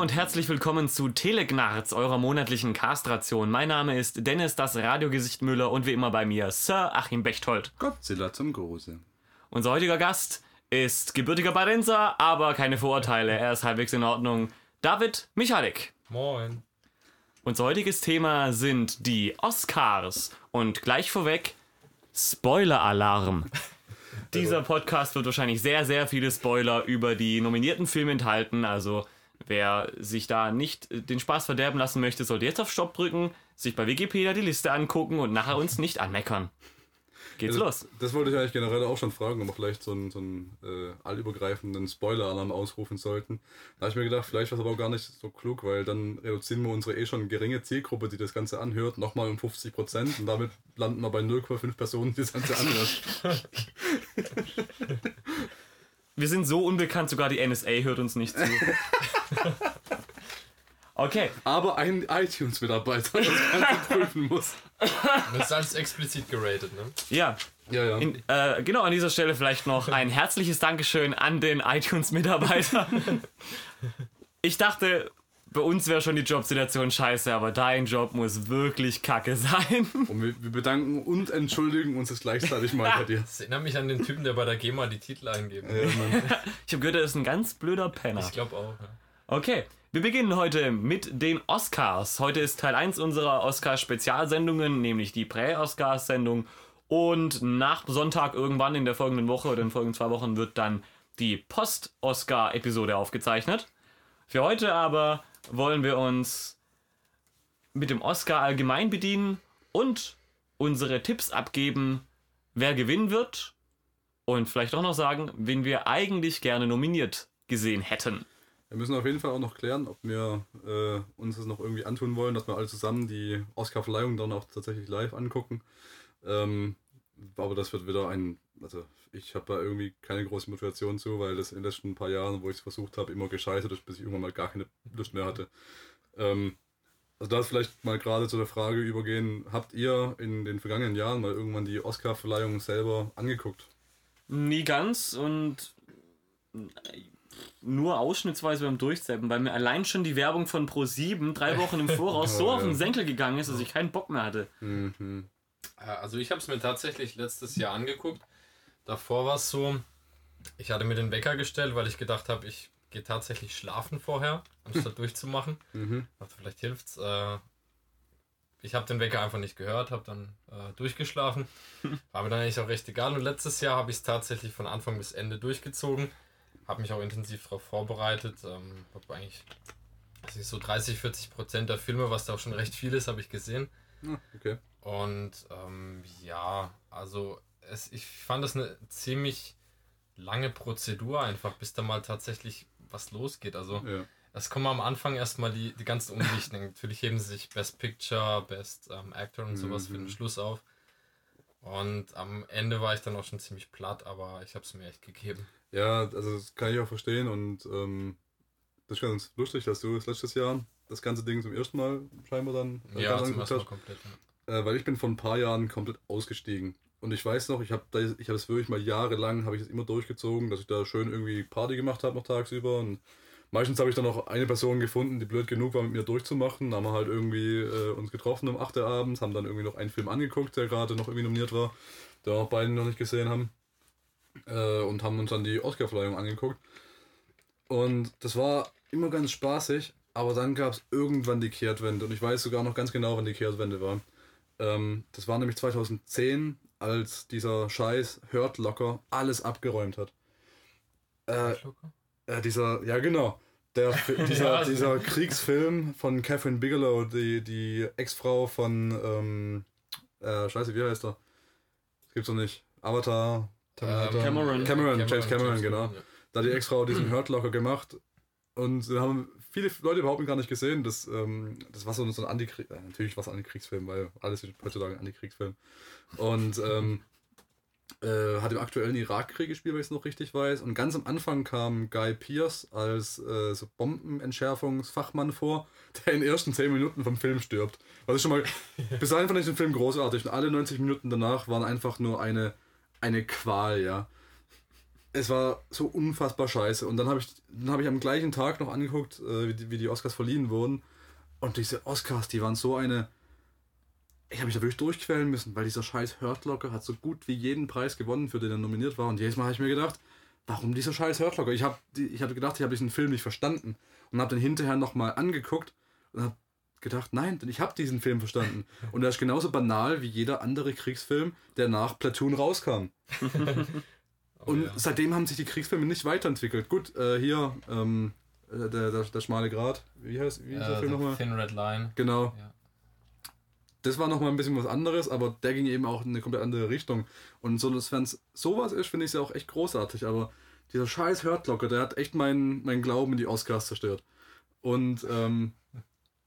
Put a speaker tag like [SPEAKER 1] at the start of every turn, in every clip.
[SPEAKER 1] Und herzlich willkommen zu Telegnarz, eurer monatlichen Castration. Mein Name ist Dennis, das Radiogesicht Müller und wie immer bei mir Sir Achim Bechtold.
[SPEAKER 2] Godzilla zum Große.
[SPEAKER 1] Unser heutiger Gast ist gebürtiger Badenser, aber keine Vorurteile. Er ist halbwegs in Ordnung. David Michalik.
[SPEAKER 3] Moin.
[SPEAKER 1] Unser heutiges Thema sind die Oscars und gleich vorweg Spoiler-Alarm. Dieser Podcast wird wahrscheinlich sehr, sehr viele Spoiler über die nominierten Filme enthalten. Also wer sich da nicht den Spaß verderben lassen möchte, sollte jetzt auf Stopp drücken, sich bei Wikipedia die Liste angucken und nachher uns nicht anmeckern. Geht's
[SPEAKER 2] Also,
[SPEAKER 1] los.
[SPEAKER 2] Das wollte ich eigentlich generell auch schon fragen, ob wir vielleicht so einen, so einen äh, allübergreifenden Spoiler-Alarm ausrufen sollten. Da habe ich mir gedacht, vielleicht war es aber auch gar nicht so klug, weil dann reduzieren wir unsere eh schon geringe Zielgruppe, die das Ganze anhört, nochmal um 50 Prozent und damit landen wir bei 0,5 Personen, die das Ganze anhört.
[SPEAKER 1] Wir sind so unbekannt, sogar die NSA hört uns nicht zu. Okay,
[SPEAKER 2] aber ein iTunes-Mitarbeiter das Ganze prüfen muss.
[SPEAKER 3] Das ist alles explizit geratet, ne?
[SPEAKER 1] ja.
[SPEAKER 2] Ja, ja.
[SPEAKER 1] In, äh, genau an dieser Stelle vielleicht noch ein herzliches Dankeschön an den iTunes-Mitarbeiter. Ich dachte, bei uns wäre schon die Jobsituation scheiße, aber dein Job muss wirklich kacke sein.
[SPEAKER 2] Und wir, wir bedanken und entschuldigen uns jetzt gleichzeitig mal bei dir.
[SPEAKER 3] Das erinnert mich an den Typen, der bei der GEMA die Titel eingeben.
[SPEAKER 2] Ja.
[SPEAKER 1] Ich habe gehört, er ist ein ganz blöder Penner.
[SPEAKER 3] Ich glaube auch. Ja.
[SPEAKER 1] Okay, wir beginnen heute mit den Oscars. Heute ist Teil 1 unserer Oscars-Spezialsendungen, nämlich die Prä-Oscars-Sendung. Und nach Sonntag irgendwann in der folgenden Woche oder in den folgenden zwei Wochen wird dann die Post-Oscar-Episode aufgezeichnet. Für heute aber wollen wir uns mit dem Oscar allgemein bedienen und unsere Tipps abgeben, wer gewinnen wird und vielleicht auch noch sagen, wen wir eigentlich gerne nominiert gesehen hätten.
[SPEAKER 2] Wir müssen auf jeden Fall auch noch klären, ob wir äh, uns das noch irgendwie antun wollen, dass wir alle zusammen die Oscar-Verleihung dann auch tatsächlich live angucken. Ähm, aber das wird wieder ein, also ich habe da irgendwie keine große Motivation zu, weil das in den letzten paar Jahren, wo ich es versucht habe, immer gescheitert ist, bis ich irgendwann mal gar keine Lust mehr hatte. Ähm, also da ist vielleicht mal gerade zu der Frage übergehen, habt ihr in den vergangenen Jahren mal irgendwann die Oscar-Verleihung selber angeguckt?
[SPEAKER 1] Nie ganz und nur ausschnittsweise beim Durchzappen, weil mir allein schon die Werbung von Pro7 drei Wochen im Voraus so
[SPEAKER 2] Oh,
[SPEAKER 1] auf den
[SPEAKER 2] ja.
[SPEAKER 1] Senkel gegangen ist, dass ich keinen Bock mehr hatte.
[SPEAKER 2] Mhm.
[SPEAKER 3] Äh, Also ich habe es mir tatsächlich letztes Jahr angeguckt. Davor war es so, ich hatte mir den Wecker gestellt, weil ich gedacht habe, ich gehe tatsächlich schlafen vorher, anstatt durchzumachen.
[SPEAKER 2] Mhm.
[SPEAKER 3] dachte, vielleicht hilft's. Äh, ich habe den Wecker einfach nicht gehört, habe dann äh, durchgeschlafen. War mir dann eigentlich auch recht egal. Und letztes Jahr habe ich es tatsächlich von Anfang bis Ende durchgezogen. Habe mich auch intensiv darauf vorbereitet. Ähm, habe eigentlich also so 30, 40 Prozent der Filme, was da auch schon recht viel ist, habe ich gesehen.
[SPEAKER 2] Ah, okay.
[SPEAKER 3] Und ähm, ja, also es, ich fand das eine ziemlich lange Prozedur einfach, bis da mal tatsächlich was losgeht. Also
[SPEAKER 2] Ja.
[SPEAKER 3] es kommen am Anfang erstmal die, die ganzen Unwichtigen. Natürlich heben sie sich Best Picture, Best ähm, Actor und sowas für den Schluss auf. Und am Ende war ich dann auch schon ziemlich platt, aber ich habe es mir echt gegeben.
[SPEAKER 2] Ja, also das kann ich auch verstehen und ähm, das ist ganz lustig, dass du das letztes Jahr das ganze Ding zum ersten Mal scheinbar dann äh,
[SPEAKER 3] Ja,
[SPEAKER 2] ganz
[SPEAKER 3] zum
[SPEAKER 2] angeguckt
[SPEAKER 3] ersten Mal
[SPEAKER 2] hast.
[SPEAKER 3] komplett. Ja.
[SPEAKER 2] Äh, weil ich bin vor ein paar Jahren komplett ausgestiegen. Und ich weiß noch, ich habe ich hab das wirklich mal jahrelang, habe ich das immer durchgezogen, dass ich da schön irgendwie Party gemacht habe noch tagsüber. Und meistens habe ich dann noch eine Person gefunden, die blöd genug war, mit mir durchzumachen. Da haben wir halt irgendwie äh, uns getroffen um 8 Uhr abends, haben dann irgendwie noch einen Film angeguckt, der gerade noch irgendwie nominiert war, wir auch beide noch nicht gesehen haben. Äh, und haben uns dann die Oscar-Verleihung angeguckt. Und das war immer ganz spaßig, aber dann gab es irgendwann die Kehrtwende. Und ich weiß sogar noch ganz genau, wann die Kehrtwende war. Ähm, das war nämlich 2010, als dieser Scheiß Hört Locker alles abgeräumt hat. Äh, äh, dieser, ja genau. Der, dieser,
[SPEAKER 3] Ja, also-
[SPEAKER 2] dieser Kriegsfilm von Catherine Bigelow, die, die Ex-Frau von, ähm, äh, scheiße, wie heißt er? Das gibt's doch nicht. Avatar, Terminator.
[SPEAKER 3] Ähm,
[SPEAKER 1] Cameron.
[SPEAKER 2] Cameron, James Cameron, genau.
[SPEAKER 3] ja.
[SPEAKER 2] Da hat die Ex-Frau diesen Hurt Locker gemacht. Und da haben viele Leute überhaupt gar nicht gesehen. Das, ähm, das war so, ein Antikrieg. Äh, natürlich war es ein Antikriegsfilm, weil alles ist heutzutage ein Antikriegsfilm. Und ähm, äh, hat im aktuellen Irakkrieg gespielt, wenn ich es noch richtig weiß. Und ganz am Anfang kam Guy Pierce als äh, so Bombenentschärfungsfachmann vor, der in den ersten 10 Minuten vom Film stirbt. Was ist schon mal. Bis dahin fand ich den Film großartig. Und alle 90 Minuten danach waren einfach nur eine, eine Qual, ja. Es war so unfassbar scheiße. Und dann habe ich, dann hab ich am gleichen Tag noch angeguckt, äh, wie, die, wie die Oscars verliehen wurden. Und diese Oscars, die waren so eine. Ich habe mich da wirklich durchquälen müssen, weil dieser scheiß Hurt Locker hat so gut wie jeden Preis gewonnen, für den er nominiert war. Und jedes Mal habe ich mir gedacht, warum dieser scheiß Hurt Locker? Ich habe ich hab gedacht, ich habe diesen Film nicht verstanden. Und habe den hinterher nochmal angeguckt und habe gedacht, nein, denn ich habe diesen Film verstanden. Und er ist genauso banal wie jeder andere Kriegsfilm, der nach Platoon rauskam.
[SPEAKER 3] Oh,
[SPEAKER 2] Und
[SPEAKER 3] ja.
[SPEAKER 2] seitdem haben sich die Kriegsfilme nicht weiterentwickelt. Gut, äh, hier, ähm, äh, der, der, der schmale Grat, wie heißt wie hieß der
[SPEAKER 3] äh,
[SPEAKER 2] Film nochmal?
[SPEAKER 3] Thin Red Line.
[SPEAKER 2] Genau.
[SPEAKER 3] Ja.
[SPEAKER 2] Das war nochmal ein bisschen was anderes, aber der ging eben auch in eine komplett andere Richtung. Und so, wenn es sowas ist, finde ich es ja auch echt großartig. Aber dieser scheiß Hurtlocker, der hat echt meinen meinen Glauben in die Oscars zerstört. Und ähm,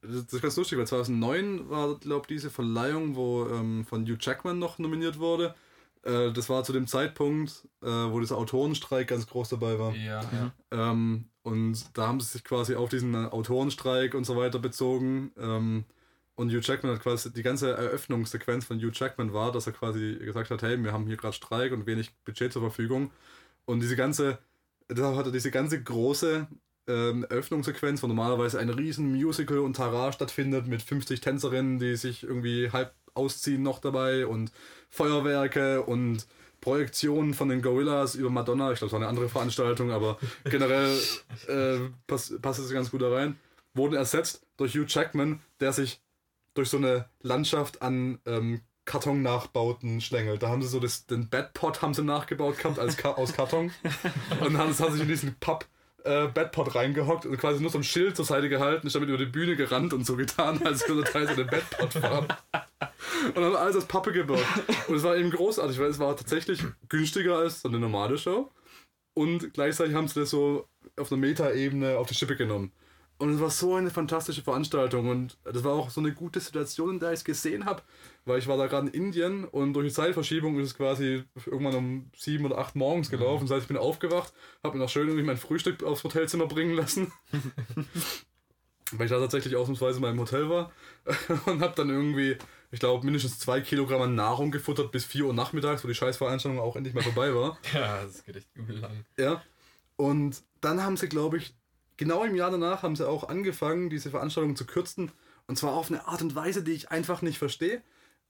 [SPEAKER 2] das das ist ganz lustig, weil 2009 war, glaube ich, diese Verleihung, wo ähm, von Hugh Jackman noch nominiert wurde. Äh, das war zu dem Zeitpunkt, äh, wo dieser Autorenstreik ganz groß dabei war.
[SPEAKER 3] Ja, ja.
[SPEAKER 2] Ähm, und da haben sie sich quasi auf diesen äh, Autorenstreik und so weiter bezogen. Ähm, und Hugh Jackman hat quasi, die ganze Eröffnungssequenz von Hugh Jackman war, dass er quasi gesagt hat, hey, wir haben hier gerade Streik und wenig Budget zur Verfügung. Und diese ganze, deshalb hat er diese ganze große ähm, Eröffnungssequenz, wo normalerweise ein riesen Musical und Tara stattfindet mit 50 Tänzerinnen, die sich irgendwie halb ausziehen noch dabei und Feuerwerke und Projektionen von den Gorillas über Madonna. Ich glaube, es war eine andere Veranstaltung, aber generell äh, passt, passt es ganz gut da rein. Wurden ersetzt durch Hugh Jackman, der sich durch so eine Landschaft an ähm, Karton-Nachbauten schlängelt. Da haben sie so das, den Bedpot haben sie nachgebaut gehabt als Ka aus Karton. Und dann haben sie sich in diesen Papp äh, Bedpot reingehockt und quasi nur so ein Schild zur Seite gehalten, ist damit über die Bühne gerannt und so getan, als würde Teil so den Bedpot fahren. Und haben alles aus Pappe gebaut. Und es war eben großartig, weil es war tatsächlich günstiger als so eine normale Show. Und gleichzeitig haben sie das so auf einer Meta-Ebene auf die Schippe genommen. Und es war so eine fantastische Veranstaltung und das war auch so eine gute Situation, in der ich es gesehen habe, weil ich war da gerade in Indien und durch die Zeitverschiebung ist es quasi irgendwann um sieben oder acht morgens gelaufen. Das heißt, ich bin aufgewacht, habe mir noch schön irgendwie mein Frühstück aufs Hotelzimmer bringen lassen, weil ich da tatsächlich ausnahmsweise mal im Hotel war und habe dann irgendwie, ich glaube, mindestens zwei Kilogramm an Nahrung gefuttert bis 4 Uhr nachmittags, wo die Scheißveranstaltung auch endlich mal vorbei war.
[SPEAKER 3] ja, das geht echt übel lang.
[SPEAKER 2] Ja. Und dann haben sie, glaube ich, genau im Jahr danach haben sie auch angefangen, diese Veranstaltung zu kürzen. Und zwar auf eine Art und Weise, die ich einfach nicht verstehe.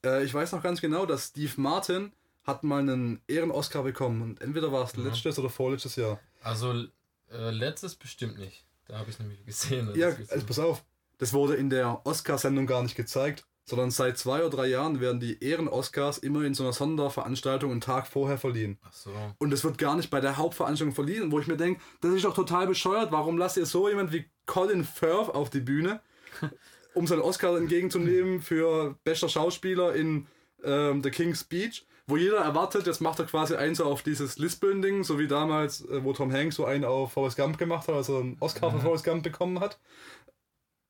[SPEAKER 2] Äh, ich weiß noch ganz genau, dass Steve Martin hat mal einen Ehren-Oscar bekommen. Und entweder war es letztes oder vorletztes Jahr.
[SPEAKER 3] Also äh, letztes bestimmt nicht. Da habe ich nämlich gesehen.
[SPEAKER 2] Ja, also pass auf. Das wurde in der Oscarsendung gar nicht gezeigt, sondern seit zwei oder drei Jahren werden die Ehren-Oscars immer in so einer Sonderveranstaltung einen Tag vorher verliehen.
[SPEAKER 3] Ach so.
[SPEAKER 2] Und es wird gar nicht bei der Hauptveranstaltung verliehen, wo ich mir denke, das ist doch total bescheuert. Warum lasst ihr so jemand wie Colin Firth auf die Bühne, um seinen Oscar entgegenzunehmen für bester Schauspieler in ähm, The King's Speech, wo jeder erwartet, jetzt macht er quasi eins auf dieses Lispeln-Ding, so wie damals, äh, wo Tom Hanks so einen auf Forrest Gump gemacht hat, als er einen Oscar für Forrest Gump bekommen hat.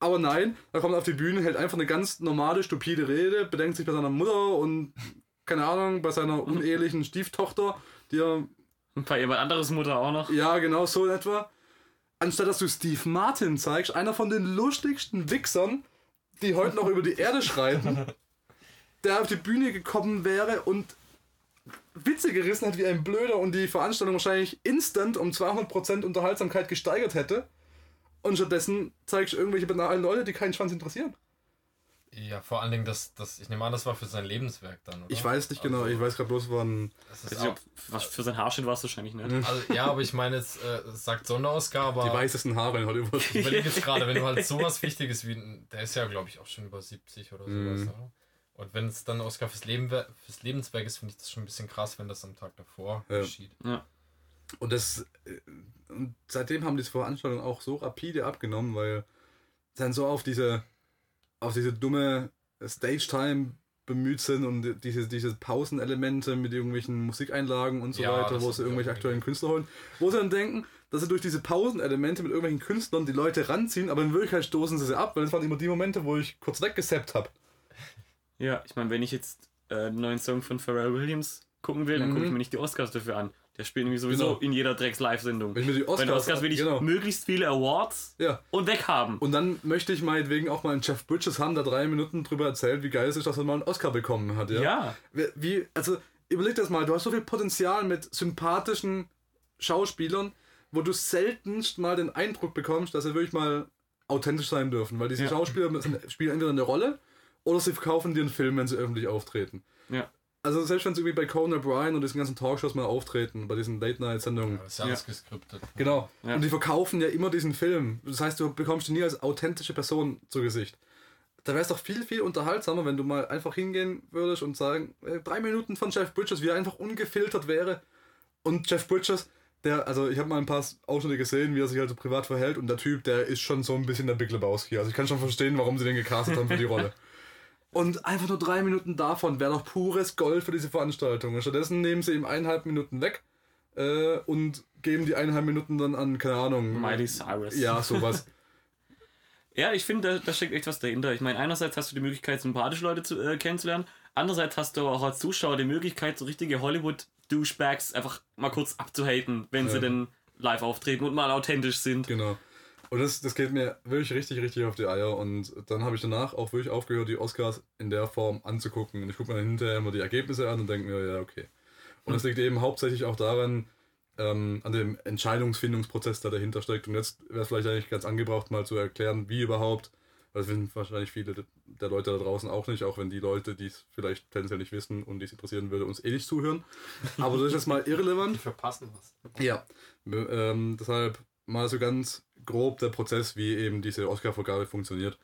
[SPEAKER 2] Aber nein, er kommt auf die Bühne, hält einfach eine ganz normale, stupide Rede, bedenkt sich bei seiner Mutter und, keine Ahnung, bei seiner unehelichen Stieftochter, die er
[SPEAKER 1] Bei jemand anderes Mutter auch noch.
[SPEAKER 2] ja, genau so in etwa. Anstatt dass du Steve Martin zeigst, einer von den lustigsten Wichsern, die heute noch über die Erde schreiten, der auf die Bühne gekommen wäre und Witze gerissen hat wie ein Blöder und die Veranstaltung wahrscheinlich instant um 200% Unterhaltsamkeit gesteigert hätte. Und stattdessen zeigst du irgendwelche banalen Leute, die keinen Schwanz interessieren.
[SPEAKER 3] Ja, vor allen Dingen, das, das, ich nehme an, das war für sein Lebenswerk dann, oder?
[SPEAKER 2] Ich weiß nicht genau, ich weiß gerade bloß,
[SPEAKER 1] ob- Was für sein Haarschnitt war es wahrscheinlich nicht.
[SPEAKER 3] also, ja, aber ich meine jetzt, äh, es sagt Sonderausgabe,
[SPEAKER 2] Die
[SPEAKER 3] aber
[SPEAKER 2] weißesten Haare in Hollywood.
[SPEAKER 3] ich überlege jetzt gerade, wenn du halt sowas Wichtiges wie, der ist ja, glaube ich, auch schon über 70 oder sowas,
[SPEAKER 2] Mhm.
[SPEAKER 3] oder? Und wenn es dann Oscar fürs, Leben, fürs Lebenswerk ist, finde ich das schon ein bisschen krass, wenn das am Tag davor
[SPEAKER 2] Ja.
[SPEAKER 3] geschieht.
[SPEAKER 2] Und das äh, und seitdem haben diese Veranstaltungen auch so rapide abgenommen, weil sie dann so auf diese auf diese dumme Stage-Time bemüht sind und diese, diese Pausenelemente mit irgendwelchen Musikeinlagen und so
[SPEAKER 3] Ja,
[SPEAKER 2] weiter, wo sie irgendwelche aktuellen Künstler holen, wo sie dann denken, dass sie durch diese Pausenelemente mit irgendwelchen Künstlern die Leute ranziehen, aber in Wirklichkeit stoßen sie sie ab, weil das waren immer die Momente, wo ich kurz weggesappt habe.
[SPEAKER 1] Ja, ich meine, wenn ich jetzt äh, den neuen Song von Pharrell Williams gucken will, dann
[SPEAKER 2] Mhm.
[SPEAKER 1] gucke ich mir nicht die Oscars dafür an. Der spielt nämlich sowieso
[SPEAKER 2] Genau.
[SPEAKER 1] in jeder Drecks-Live-Sendung.
[SPEAKER 2] Wenn ich mir die
[SPEAKER 1] Bei den
[SPEAKER 2] Oscars,
[SPEAKER 1] Oscars will ich
[SPEAKER 2] genau.
[SPEAKER 1] möglichst viele Awards
[SPEAKER 2] Ja.
[SPEAKER 1] und weghaben.
[SPEAKER 2] Und dann möchte ich meinetwegen auch mal einen Jeff Bridges haben, der drei Minuten drüber erzählt, wie geil es ist, dass er mal einen Oscar bekommen hat. Ja.
[SPEAKER 1] Ja.
[SPEAKER 2] Wie- Wie, also, überleg das mal, du hast so viel Potenzial mit sympathischen Schauspielern, wo du seltenst mal den Eindruck bekommst, dass sie wirklich mal authentisch sein dürfen. Weil diese
[SPEAKER 1] Ja.
[SPEAKER 2] Schauspieler sind, spielen entweder eine Rolle oder sie verkaufen dir einen Film, wenn sie öffentlich auftreten.
[SPEAKER 1] Ja.
[SPEAKER 2] Also selbst wenn sie irgendwie bei Conan O'Brien und diesen ganzen Talkshows mal auftreten, bei diesen Late-Night-Sendungen.
[SPEAKER 3] Das ist ja geskriptet.
[SPEAKER 2] Genau.
[SPEAKER 1] Ja.
[SPEAKER 2] Und die verkaufen ja immer diesen Film. Das heißt, du bekommst ihn nie als authentische Person zu Gesicht. Da wäre es doch viel, viel unterhaltsamer, wenn du mal einfach hingehen würdest und sagen, äh, drei Minuten von Jeff Bridges, wie er einfach ungefiltert wäre. Und Jeff Bridges, der, also ich habe mal ein paar Ausschnitte gesehen, wie er sich halt so privat verhält und der Typ, der ist schon so ein bisschen der Big Lebowski. Also ich kann schon verstehen, warum sie den gecastet haben für die Rolle. Und einfach nur drei Minuten davon wäre doch pures Gold für diese Veranstaltung. Und stattdessen nehmen sie ihm eineinhalb Minuten weg äh, und geben die eineinhalb Minuten dann an, keine Ahnung.
[SPEAKER 1] Miley Cyrus.
[SPEAKER 2] Ja, sowas.
[SPEAKER 1] Ja, ich finde, da, da steckt echt was dahinter. Ich meine, einerseits hast du die Möglichkeit, sympathische Leute zu, äh, kennenzulernen. Andererseits hast du auch als Zuschauer die Möglichkeit, so richtige Hollywood-Douchebags einfach mal kurz abzuhaten, wenn sie
[SPEAKER 2] Ja.
[SPEAKER 1] denn live auftreten und mal authentisch sind.
[SPEAKER 2] genau. Und das, das geht mir wirklich richtig, richtig auf die Eier. Und dann habe ich danach auch wirklich aufgehört, die Oscars in der Form anzugucken. Und ich gucke mir dann hinterher immer die Ergebnisse an und denke mir, ja, okay. Und das liegt eben hauptsächlich auch daran, ähm, an dem Entscheidungsfindungsprozess, der dahinter steckt. Und jetzt wäre es vielleicht eigentlich ganz angebracht, mal zu erklären, wie überhaupt, weil das wissen wahrscheinlich viele der Leute da draußen auch nicht, auch wenn die Leute, die es vielleicht tendenziell nicht wissen und die es interessieren würde, uns eh nicht zuhören. Aber das ist jetzt mal irrelevant.
[SPEAKER 3] Die verpassen was.
[SPEAKER 2] Ja, ähm, deshalb mal so ganz grob der Prozess, wie eben diese Oscar-Vergabe funktioniert.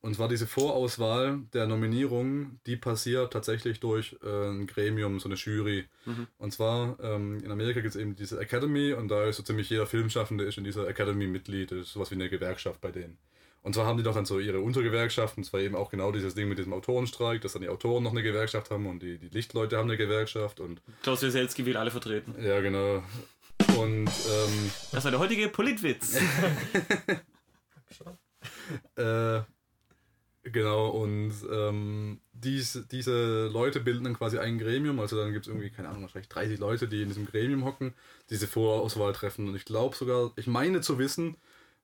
[SPEAKER 2] Und zwar diese Vorauswahl der Nominierungen, die passiert tatsächlich durch äh, ein Gremium, so eine Jury. Und zwar ähm, in Amerika gibt es eben diese Academy und da ist so ziemlich jeder Filmschaffende ist in dieser Academy Mitglied, das ist sowas wie eine Gewerkschaft bei denen. Und zwar haben die doch dann so ihre Untergewerkschaften, und zwar eben auch genau dieses Ding mit diesem Autorenstreik, dass dann die Autoren noch eine Gewerkschaft haben und die, die Lichtleute haben eine Gewerkschaft und
[SPEAKER 1] Klaus Wieselski will alle vertreten.
[SPEAKER 2] ja genau. Und ähm,
[SPEAKER 1] Das war der heutige Politwitz.
[SPEAKER 2] Äh, genau, und ähm, dies, diese Leute bilden dann quasi ein Gremium, also dann gibt es irgendwie, keine Ahnung, wahrscheinlich 30 Leute, die in diesem Gremium hocken, diese Vorauswahl treffen. Und ich glaube sogar, ich meine zu wissen,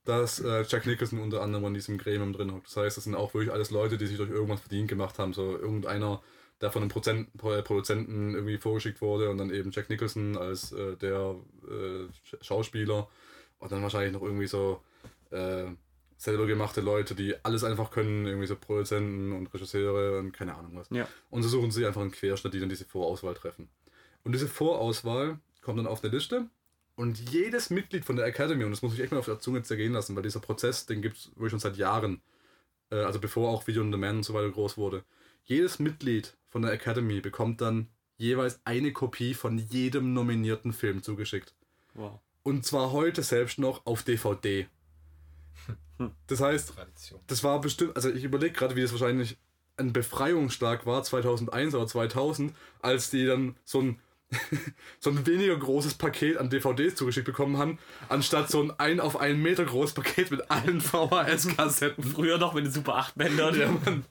[SPEAKER 2] dass äh, Jack Nicholson unter anderem in diesem Gremium drin hockt. Das heißt, das sind auch wirklich alles Leute, die sich durch irgendwas verdient gemacht haben. So irgendeiner, der von einem Prozent, Pro- Produzenten irgendwie vorgeschickt wurde und dann eben Jack Nicholson als äh, der äh, Sch- Schauspieler und dann wahrscheinlich noch irgendwie so äh, selber gemachte Leute, die alles einfach können, irgendwie so Produzenten und Regisseure und keine Ahnung was.
[SPEAKER 1] Ja.
[SPEAKER 2] Und so suchen sie einfach einen Querschnitt, die dann diese Vorauswahl treffen. Und diese Vorauswahl kommt dann auf eine Liste und jedes Mitglied von der Academy, und das muss ich echt mal auf der Zunge zergehen lassen, weil dieser Prozess, den gibt es wirklich schon seit Jahren, äh, also bevor auch Video on Demand und so weiter groß wurde. Jedes Mitglied von der Academy bekommt dann jeweils eine Kopie von jedem nominierten Film zugeschickt.
[SPEAKER 1] Wow.
[SPEAKER 2] Und zwar heute selbst noch auf DVD. Das heißt,
[SPEAKER 3] Tradition.
[SPEAKER 2] das war bestimmt, also ich überlege gerade, wie das wahrscheinlich ein Befreiungsschlag war, 2001 oder 2000, als die dann so ein, so ein weniger großes Paket an DVDs zugeschickt bekommen haben, anstatt so ein ein auf einen Meter großes Paket mit allen VHS-Kassetten.
[SPEAKER 1] Früher noch mit den Super 8 Bändern.
[SPEAKER 2] Ja, Mann.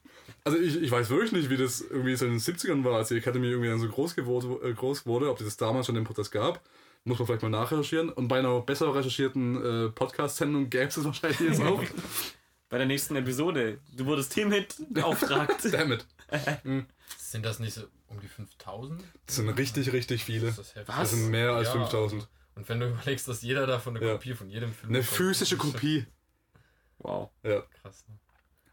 [SPEAKER 2] Also ich, ich weiß wirklich nicht, wie das irgendwie so in den 70ern war, als die Academy irgendwie dann so groß, geworden, äh, groß wurde, ob das damals schon den Prozess gab. Muss man vielleicht mal nachrecherchieren. Und bei einer besser recherchierten äh, Podcast-Sendung gäbe es es wahrscheinlich jetzt auch.
[SPEAKER 1] Bei der nächsten Episode. Du wurdest Teamhit beauftragt.
[SPEAKER 2] Damn it.
[SPEAKER 3] Sind das nicht so um die 5000?
[SPEAKER 2] Das sind richtig, richtig viele.
[SPEAKER 3] Das ist heftig.
[SPEAKER 2] Das sind mehr als
[SPEAKER 3] Ja.
[SPEAKER 2] 5000.
[SPEAKER 3] Und wenn du überlegst, dass jeder davon eine
[SPEAKER 2] Ja.
[SPEAKER 3] Kopie von jedem Film
[SPEAKER 2] Eine physische
[SPEAKER 3] das
[SPEAKER 2] Kopie.
[SPEAKER 1] wow.
[SPEAKER 2] Ja.
[SPEAKER 3] Krass. Ne?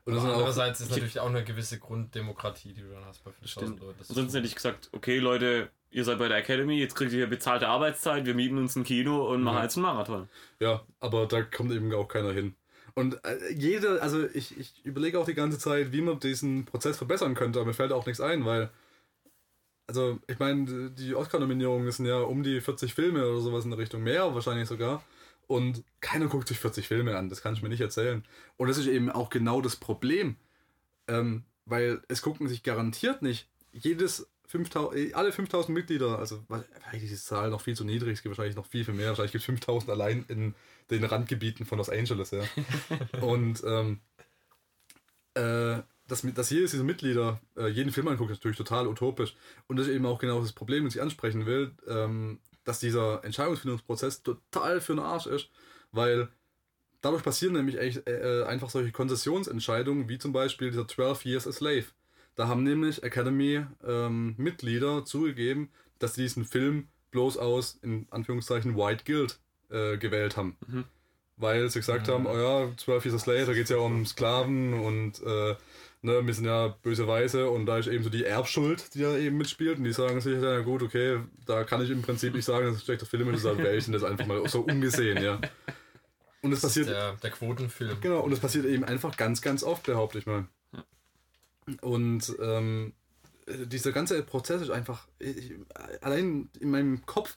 [SPEAKER 2] Und das
[SPEAKER 3] Aber
[SPEAKER 2] sind auch,
[SPEAKER 3] andererseits ist natürlich auch eine gewisse Grunddemokratie, die du dann hast bei 5000
[SPEAKER 1] Stimmt.
[SPEAKER 3] Leuten. Schon-
[SPEAKER 1] hätte ich gesagt, okay Leute, ihr seid bei der Academy, jetzt kriegt ihr bezahlte Arbeitszeit, wir mieten uns ein Kino und machen
[SPEAKER 2] Ja.
[SPEAKER 1] jetzt einen Marathon.
[SPEAKER 2] ja, aber da kommt eben auch keiner hin. Und äh, jeder, also ich, ich überlege auch die ganze Zeit, wie man diesen Prozess verbessern könnte, aber mir fällt auch nichts ein, weil, also ich meine, die Oscar-Nominierungen sind ja um die 40 Filme oder sowas in der Richtung, mehr wahrscheinlich sogar. Und keiner guckt sich 40 Filme an, das kann ich mir nicht erzählen. Und das ist eben auch genau das Problem, ähm, weil es gucken sich garantiert nicht jedes 5000, äh, alle 5000 Mitglieder, also wahrscheinlich ist die Zahl noch viel zu niedrig, es gibt wahrscheinlich noch viel, viel mehr, wahrscheinlich gibt es 5000 allein in den Randgebieten von Los Angeles, ja. Und ähm, äh, dass, dass jedes dieser Mitglieder äh, jeden Film anguckt, ist natürlich total utopisch. Und das ist eben auch genau das Problem, das ich ansprechen will, ähm, dass dieser Entscheidungsfindungsprozess total für den Arsch ist, weil dadurch passieren nämlich echt, äh, einfach solche Konzessionsentscheidungen, wie zum Beispiel dieser 12 Years a Slave. Da haben nämlich Academy-Mitglieder zugegeben, dass sie diesen Film bloß aus, in Anführungszeichen, White Guild äh, gewählt haben.
[SPEAKER 1] Mhm.
[SPEAKER 2] Weil sie gesagt haben, oh ja, 12 Years a Slave, da geht es ja um Sklaven und äh, ne, wir sind ja böse Weiße und da ist eben so die Erbschuld, die da eben mitspielt und die sagen sich, ja gut, okay, da kann ich im Prinzip nicht sagen, dass es ein schlechter Film ist, sondern welchen das einfach mal so ungesehen, ja. Und es passiert.
[SPEAKER 3] Der, der Quotenfilm.
[SPEAKER 2] Genau, und es passiert eben einfach ganz, ganz oft, behaupte ich mal. Und ähm, dieser ganze Prozess ist einfach, ich, allein in meinem Kopf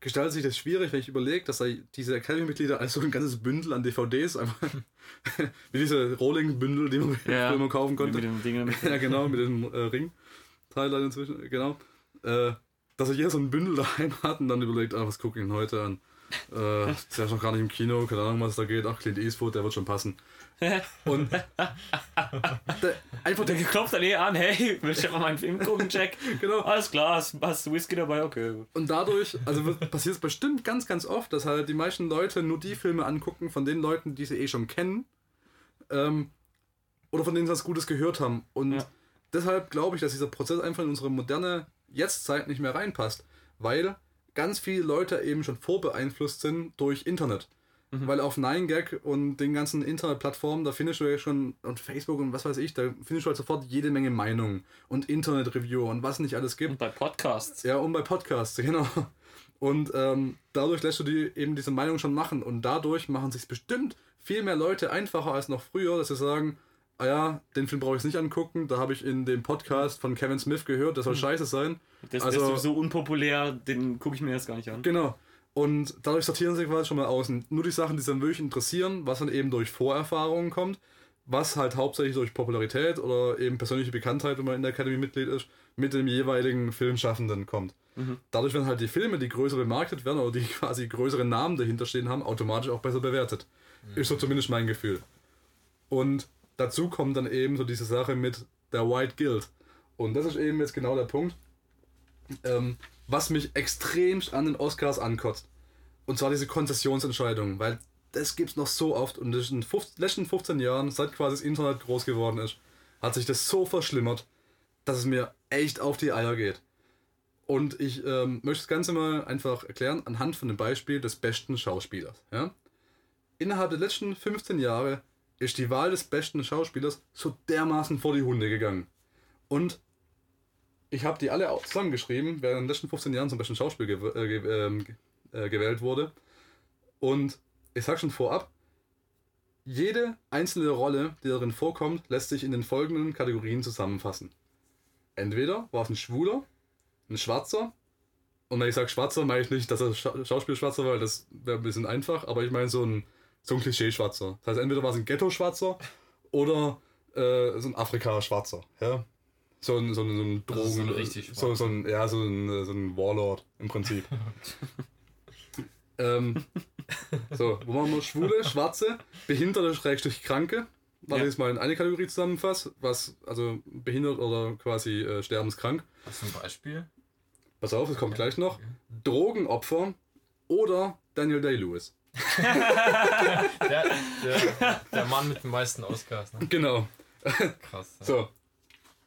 [SPEAKER 2] gestaltet sich das schwierig, wenn ich überlege, dass da diese Academy-Mitglieder als so ein ganzes Bündel an DVDs einfach, wie diese Rolling-Bündel, die man
[SPEAKER 1] Ja,
[SPEAKER 2] früher mal kaufen
[SPEAKER 1] Mit
[SPEAKER 2] konnte.
[SPEAKER 1] den Dingen.
[SPEAKER 2] ja, genau, mit dem äh, Ring-Teil dann inzwischen, genau. Äh, dass er jeder so ein Bündel daheim hat und dann überlegt, ah, was gucke ich denn heute an? Äh, ist noch gar nicht im Kino, keine Ahnung, was da geht. Ach, Clint Eastwood, der wird schon passen. Und einfach
[SPEAKER 1] Der
[SPEAKER 2] der,
[SPEAKER 1] klopft dann eh an, hey, willst du mal meinen Film gucken, Jack?
[SPEAKER 2] genau.
[SPEAKER 1] Alles klar, hast, du Whisky dabei? Okay.
[SPEAKER 2] Und dadurch, also passiert es bestimmt ganz, ganz oft, dass halt die meisten Leute nur die Filme angucken von den Leuten, die sie eh schon kennen. Ähm, oder von denen sie was Gutes gehört haben. Und
[SPEAKER 1] Ja.
[SPEAKER 2] deshalb glaube ich, dass dieser Prozess einfach in unsere moderne Jetztzeit nicht mehr reinpasst. Weil ganz viele Leute eben schon vorbeeinflusst sind durch Internet. Weil auf 9gag und den ganzen Internetplattformen, da findest du ja schon, und Facebook und was weiß ich, da findest du halt sofort jede Menge Meinungen und Internet-Review und was nicht alles gibt.
[SPEAKER 1] Und bei Podcasts.
[SPEAKER 2] Ja, und bei Podcasts, genau. Und ähm, dadurch lässt du die eben diese Meinung schon machen. Und dadurch machen sich bestimmt viel mehr Leute einfacher als noch früher, dass sie sagen, ah ja, den Film brauche ich nicht angucken, da habe ich in dem Podcast von Kevin Smith gehört, das soll scheiße sein.
[SPEAKER 1] Das
[SPEAKER 2] Also-
[SPEAKER 1] ist sowieso unpopulär, den gucke ich mir jetzt gar nicht an.
[SPEAKER 2] Genau. Und dadurch sortieren sie quasi schon mal aus. Und nur die Sachen, die sie dann wirklich interessieren, was dann eben durch Vorerfahrungen kommt, was halt hauptsächlich durch Popularität oder eben persönliche Bekanntheit, wenn man in der Academy Mitglied ist, mit dem jeweiligen Filmschaffenden kommt. Dadurch werden halt die Filme, die größer bemarktet werden oder die quasi größere Namen dahinter stehen haben, automatisch auch besser bewertet. Ist so zumindest mein Gefühl. Und dazu kommt dann eben so diese Sache mit der White Guild. Und das ist eben jetzt genau der Punkt, ähm, was mich extremst an den Oscars ankotzt. Und zwar diese Konzessionsentscheidung, weil das gibt's noch so oft und in den 15 letzten 15 Jahren, seit quasi das Internet groß geworden ist, hat sich das so verschlimmert, dass es mir echt auf die Eier geht. Und ich ähm, möchte das Ganze mal einfach erklären anhand von dem Beispiel des besten Schauspielers. Ja? Innerhalb der letzten 15 Jahre ist die Wahl des besten Schauspielers so dermaßen vor die Hunde gegangen. Und ich habe die alle zusammengeschrieben, wer in den letzten 15 Jahren zum besten Schauspiel gew äh, ähm, äh, gewählt wurde. Und ich sag schon vorab, jede einzelne Rolle, die darin vorkommt, lässt sich in den folgenden Kategorien zusammenfassen. Entweder war es ein Schwuler, ein Schwarzer, und wenn ich sage Schwarzer, meine ich nicht, dass er Scha Schauspiel Schwarzer war, weil das wäre ein bisschen einfach, aber ich meine so ein, so ein Klischee-Schwarzer. Das heißt, entweder war es ein Ghetto-Schwarzer oder äh, so ein Afrika-Schwarzer. Ja? So ein, so ein, so ein Drogen.
[SPEAKER 3] So ein richtig
[SPEAKER 2] so, so ein, Ja, so ein, so ein Warlord im Prinzip. ähm, so, wo machen wir Schwule, Schwarze, Behinderte, Schrägstrich Kranke. Was
[SPEAKER 1] Ja.
[SPEAKER 2] ich jetzt mal in eine Kategorie zusammenfasse, was, also behindert oder quasi äh, sterbenskrank.
[SPEAKER 3] Was zum Beispiel?
[SPEAKER 2] Pass auf, es kommt gleich noch. Drogenopfer oder Daniel Day-Lewis.
[SPEAKER 3] Der, der, der Mann mit den meisten Oscars. Ne?
[SPEAKER 2] Genau.
[SPEAKER 3] Krass. Ja.
[SPEAKER 2] So.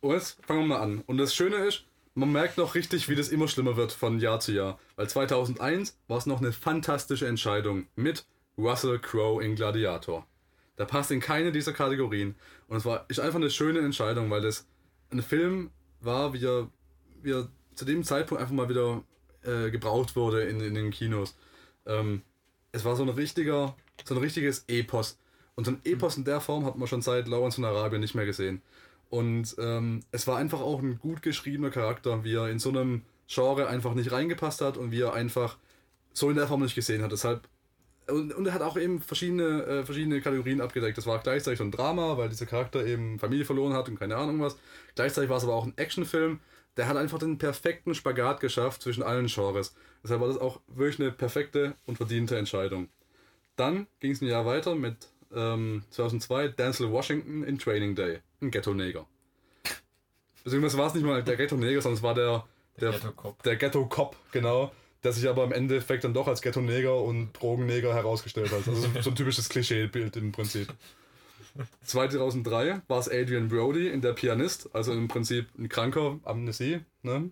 [SPEAKER 2] Und jetzt fangen wir mal an. Und das Schöne ist, man merkt noch richtig, wie das immer schlimmer wird von Jahr zu Jahr. Weil 2001 war es noch eine fantastische Entscheidung mit Russell Crowe in Gladiator. Der passt in keine dieser Kategorien. Und es war ist einfach eine schöne Entscheidung, weil das ein Film war, wie er, wie er zu dem Zeitpunkt einfach mal wieder äh, gebraucht wurde in, in den Kinos. Ähm, es war so ein richtiger, so ein richtiges Epos. Und so ein Epos in der Form hat man schon seit Lawrence von Arabien nicht mehr gesehen. Und ähm, es war einfach auch ein gut geschriebener Charakter, wie er in so einem Genre einfach nicht reingepasst hat und wie er einfach so in der Form nicht gesehen hat. Deshalb und, und er hat auch eben verschiedene, äh, verschiedene Kategorien abgedeckt. Das war gleichzeitig so ein Drama, weil dieser Charakter eben Familie verloren hat und keine Ahnung was. Gleichzeitig war es aber auch ein Actionfilm. Der hat einfach den perfekten Spagat geschafft zwischen allen Genres. Deshalb war das auch wirklich eine perfekte und verdiente Entscheidung. Dann ging es ein Jahr weiter mit ähm, 2002 Denzel Washington in Training Day, ein Ghetto-Neger. Beziehungsweise war es nicht mal der Ghetto-Neger, sondern es war der, der,
[SPEAKER 3] Der Ghetto-Cop.
[SPEAKER 2] der Ghetto-Cop, genau, der sich aber im Endeffekt dann doch als Ghetto-Neger und Drogenneger herausgestellt hat. Also so- so ein typisches Klischeebild im Prinzip. 2003 war es Adrian Brody in Der Pianist, also im Prinzip ein kranker Amnesie. Ne?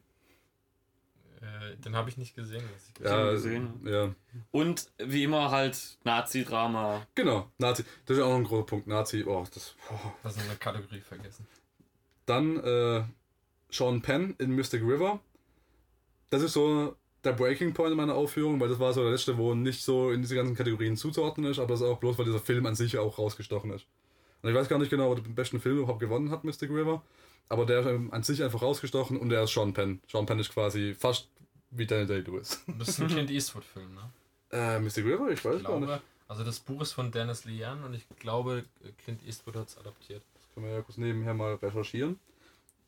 [SPEAKER 3] Äh, den habe ich nicht gesehen. Was ich
[SPEAKER 2] Ja,
[SPEAKER 1] gesehen.
[SPEAKER 2] ja.
[SPEAKER 1] Und wie immer halt Nazi-Drama.
[SPEAKER 2] Genau, Nazi. Das ist auch noch ein großer Punkt. Nazi, oh, das. Oh.
[SPEAKER 3] Das ist eine Kategorie vergessen.
[SPEAKER 2] Dann äh, Sean Penn in Mystic River. Das ist so der Breaking Point in meiner Aufführung, weil das war so der letzte, wo nicht so in diese ganzen Kategorien zuzuordnen ist, aber das ist auch bloß, weil dieser Film an sich auch rausgestochen ist. Und ich weiß gar nicht genau, ob der den besten Film überhaupt gewonnen hat, Mystic River, aber der ist an sich einfach rausgestochen und der ist Sean Penn. Sean Penn ist quasi fast wie Daniel Day-Lewis.
[SPEAKER 3] Das ist ein Clint Eastwood-Film, ne?
[SPEAKER 2] Äh, Mystic River? Ich weiß
[SPEAKER 3] Ich
[SPEAKER 2] gar nicht.
[SPEAKER 3] glaube, also das Buch ist von Dennis Lian und ich glaube, Clint Eastwood hat es adaptiert.
[SPEAKER 2] Das können wir ja kurz nebenher mal recherchieren.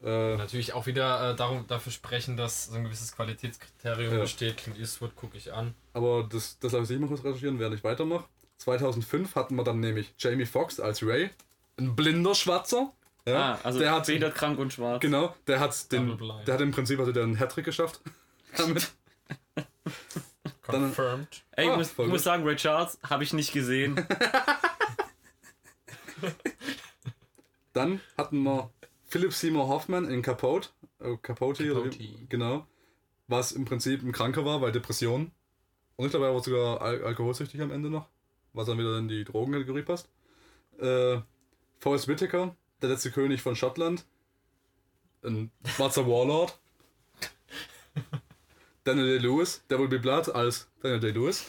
[SPEAKER 2] Äh,
[SPEAKER 3] Natürlich auch wieder äh, darum, dafür sprechen, dass so ein gewisses Qualitätskriterium
[SPEAKER 2] Ja.
[SPEAKER 3] besteht. Clint Eastwood gucke ich an.
[SPEAKER 2] Aber das, das lasse ich mal kurz recherchieren, während ich weitermache. 2005 hatten wir dann nämlich Jamie Foxx als Ray. Ein blinder Schwarzer. Ja,
[SPEAKER 1] ah, also
[SPEAKER 2] der hat
[SPEAKER 1] weder krank und schwarz.
[SPEAKER 2] Genau, der hat den, der hat im Prinzip also den Hattrick geschafft. Damit. Dann-
[SPEAKER 3] Confirmed.
[SPEAKER 1] Ey, ich,
[SPEAKER 2] Ah,
[SPEAKER 1] muss, ich muss sagen, Ray Charles habe ich nicht gesehen.
[SPEAKER 2] Dann hatten wir Philip Seymour Hoffman in Capote. Äh, Capote,
[SPEAKER 3] Capote.
[SPEAKER 2] genau. Was im Prinzip ein Kranker war, weil Depression. Und ich glaube, er war sogar al alkoholsüchtig am Ende noch. Was dann wieder in die Drogenkategorie passt. Äh, Forrest Whitaker, der letzte König von Schottland. Ein schwarzer Warlord. Daniel Day-Lewis, Devil Be Blood als Daniel Day-Lewis.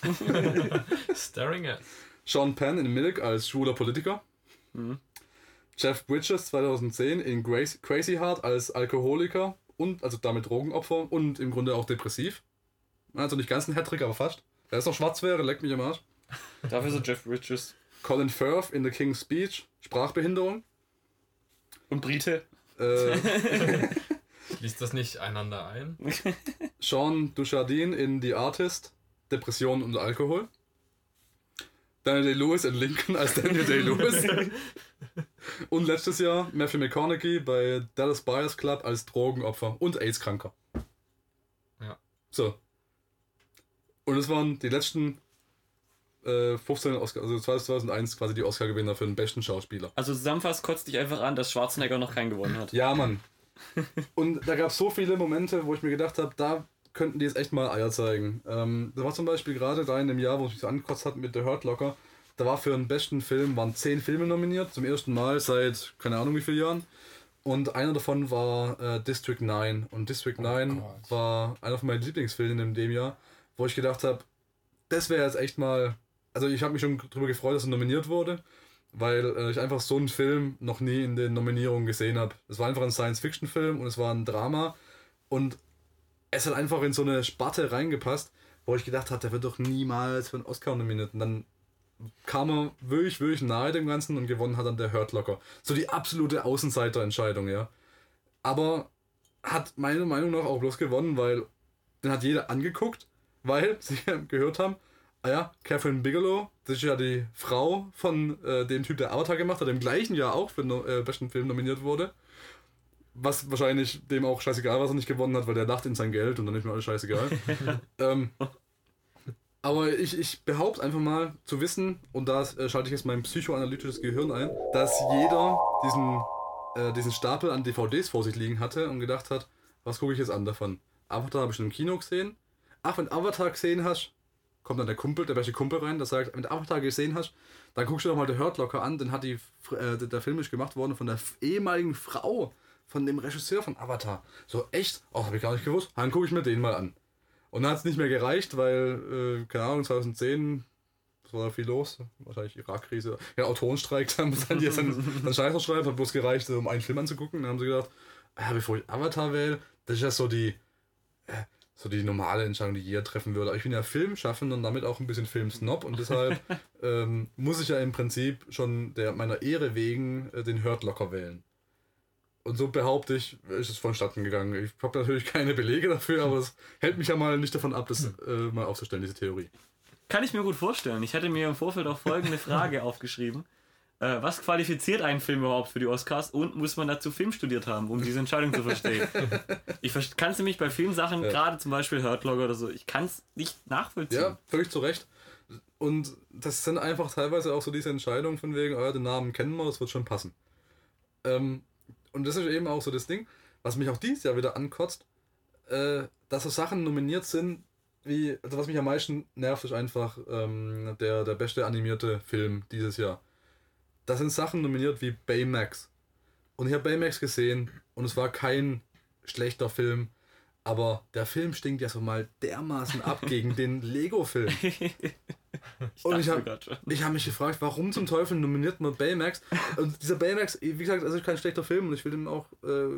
[SPEAKER 3] Staring at.
[SPEAKER 2] Sean Penn in Milk als schwuler Politiker. Jeff Bridges 2010 in Grace, Crazy Heart als Alkoholiker und also damit Drogenopfer und im Grunde auch depressiv. Also nicht ganz ein Hattrick, aber fast. Wer es noch schwarz wäre, leckt mich am Arsch.
[SPEAKER 1] Dafür ist er Jeff Bridges.
[SPEAKER 2] Colin Firth in The King's Speech, Sprachbehinderung.
[SPEAKER 1] Und Brite.
[SPEAKER 2] Äh,
[SPEAKER 3] Schließt das nicht einander ein?
[SPEAKER 2] Sean Dujardin in The Artist, Depression und Alkohol. Daniel Day-Lewis in Lincoln als Daniel Day-Lewis. und letztes Jahr Matthew McConaughey bei Dallas Buyers Club als Drogenopfer und AIDS-Kranker.
[SPEAKER 3] Ja.
[SPEAKER 2] So. Und es waren die letzten äh, 15 Oscar, also 2001 quasi die Oscar-Gewinner für den besten Schauspieler.
[SPEAKER 1] Also zusammenfassend kotzt dich einfach an, dass Schwarzenegger noch keinen gewonnen hat.
[SPEAKER 2] Ja, Mann. Und da gab es so viele Momente, wo ich mir gedacht habe, da könnten die jetzt echt mal Eier zeigen. Ähm, das war zum Beispiel gerade da in dem Jahr, wo ich mich so angekotzt hatte mit The Hurt Locker. Da war für den besten Film, waren zehn Filme nominiert, zum ersten Mal seit keine Ahnung wie vielen Jahren. Und einer davon war äh, District 9. Und District 9
[SPEAKER 3] Gott.
[SPEAKER 2] war einer von meinen Lieblingsfilmen in dem Jahr, wo ich gedacht habe, das wäre jetzt echt mal. Also ich habe mich schon darüber gefreut, dass er nominiert wurde, weil äh, ich einfach so einen Film noch nie in den Nominierungen gesehen habe. Es war einfach ein Science-Fiction-Film und es war ein Drama und es hat einfach in so eine Sparte reingepasst, wo ich gedacht habe, der wird doch niemals für einen Oscar nominiert. Und dann kam er wirklich, wirklich nahe dem Ganzen und gewonnen hat dann der Hurt Locker. So die absolute Außenseiterentscheidung, ja. Aber hat meiner Meinung nach auch bloß gewonnen, weil den hat jeder angeguckt, weil sie gehört haben, ah ja, Catherine Bigelow, das ist ja die Frau von äh, dem Typ, der Avatar gemacht hat, im gleichen Jahr auch für den äh, besten Film nominiert wurde. Was wahrscheinlich dem auch scheißegal, was er nicht gewonnen hat, weil der lacht in sein Geld und dann ist mir alles scheißegal. ähm, aber ich, ich behaupte einfach mal zu wissen, und da äh, schalte ich jetzt mein psychoanalytisches Gehirn ein, dass jeder diesen, äh, diesen Stapel an DVDs vor sich liegen hatte und gedacht hat, was gucke ich jetzt an davon? Avatar habe ich schon im Kino gesehen. Ach, wenn Avatar gesehen hast, kommt dann der Kumpel, der beste Kumpel rein, der sagt, wenn du Avatar gesehen hast, dann guckst du doch mal der Hurt Locker an, den hat die, äh, der Film ist gemacht worden von der ehemaligen Frau von dem Regisseur von Avatar. So, echt? Ach, habe ich gar nicht gewusst. Dann gucke ich mir den mal an. Und dann hat es nicht mehr gereicht, weil, äh, keine Ahnung, 2010, was war da viel los? Wahrscheinlich Irakkrise. Ja, Autorenstreik, da muss dann dann, dann Scheiße schreiben, hat bloß gereicht, um einen Film anzugucken. Dann haben sie gedacht, ja, bevor ich Avatar wähle, das ist ja so die, äh, so die normale Entscheidung, die jeder treffen würde. Aber ich bin ja Filmschaffender und damit auch ein bisschen Filmsnob und deshalb ähm, muss ich ja im Prinzip schon der, meiner Ehre wegen äh, den Hurt Locker wählen. Und so behaupte ich, ist es vonstatten gegangen. Ich habe natürlich keine Belege dafür, aber es hält mich ja mal nicht davon ab, das äh, mal aufzustellen, diese Theorie.
[SPEAKER 1] Kann ich mir gut vorstellen. Ich hatte mir im Vorfeld auch folgende Frage aufgeschrieben. Äh, was qualifiziert einen Film überhaupt für die Oscars und muss man dazu Film studiert haben, um diese Entscheidung zu verstehen? Ich kann es nämlich bei vielen Sachen,
[SPEAKER 2] Ja.
[SPEAKER 1] gerade zum Beispiel Hurt oder so, ich kann es nicht nachvollziehen.
[SPEAKER 2] Ja, völlig zu Recht. Und das sind einfach teilweise auch so diese Entscheidungen von wegen, oh, den Namen kennen wir, das wird schon passen. Ähm, und das ist eben auch so das Ding, was mich auch dieses Jahr wieder ankotzt. äh, dass so Sachen nominiert sind, wie, also was mich am meisten nervt, ist einfach ähm, der, der beste animierte Film dieses Jahr. Da sind Sachen nominiert wie Baymax. Und ich habe Baymax gesehen und es war kein schlechter Film, aber der Film stinkt ja so mal dermaßen ab gegen den Lego-Film. Und ich habe hab mich gefragt, warum zum Teufel nominiert man Baymax? Und dieser Baymax, wie gesagt, also ist kein schlechter Film und ich will dem auch äh,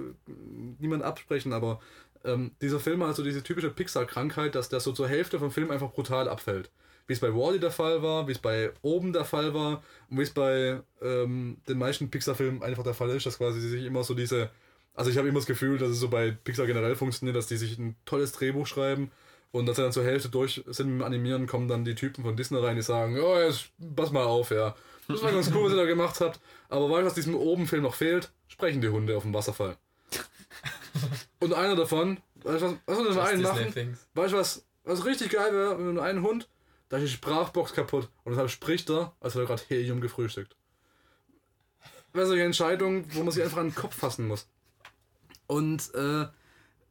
[SPEAKER 2] niemand absprechen, aber ähm, dieser Film hat so diese typische Pixar-Krankheit, dass der so zur Hälfte vom Film einfach brutal abfällt. Wie es bei Wally der Fall war, wie es bei Oben der Fall war und wie es bei ähm, den meisten Pixar-Filmen einfach der Fall ist, dass quasi sich immer so diese. Also ich habe immer das Gefühl, dass es so bei Pixar generell funktioniert, dass die sich ein tolles Drehbuch schreiben und dass sie dann zur Hälfte durch sind mit dem Animieren, kommen dann die Typen von Disney rein, die sagen, oh, jetzt pass mal auf, ja. Das war ganz cool, was ihr da gemacht habt. Aber weißt du, was diesem Oben-Film noch fehlt? Sprechen die Hunde auf dem Wasserfall. Und einer davon, weißt du was, was
[SPEAKER 3] Just
[SPEAKER 2] einen machen? Weißt du was, was richtig geil wäre, wenn nur einen Hund, da ist die Sprachbox kaputt und deshalb spricht er, als hätte er gerade Helium gefrühstückt. Wäre solche Entscheidung, wo man sich einfach an den Kopf fassen muss. Und äh,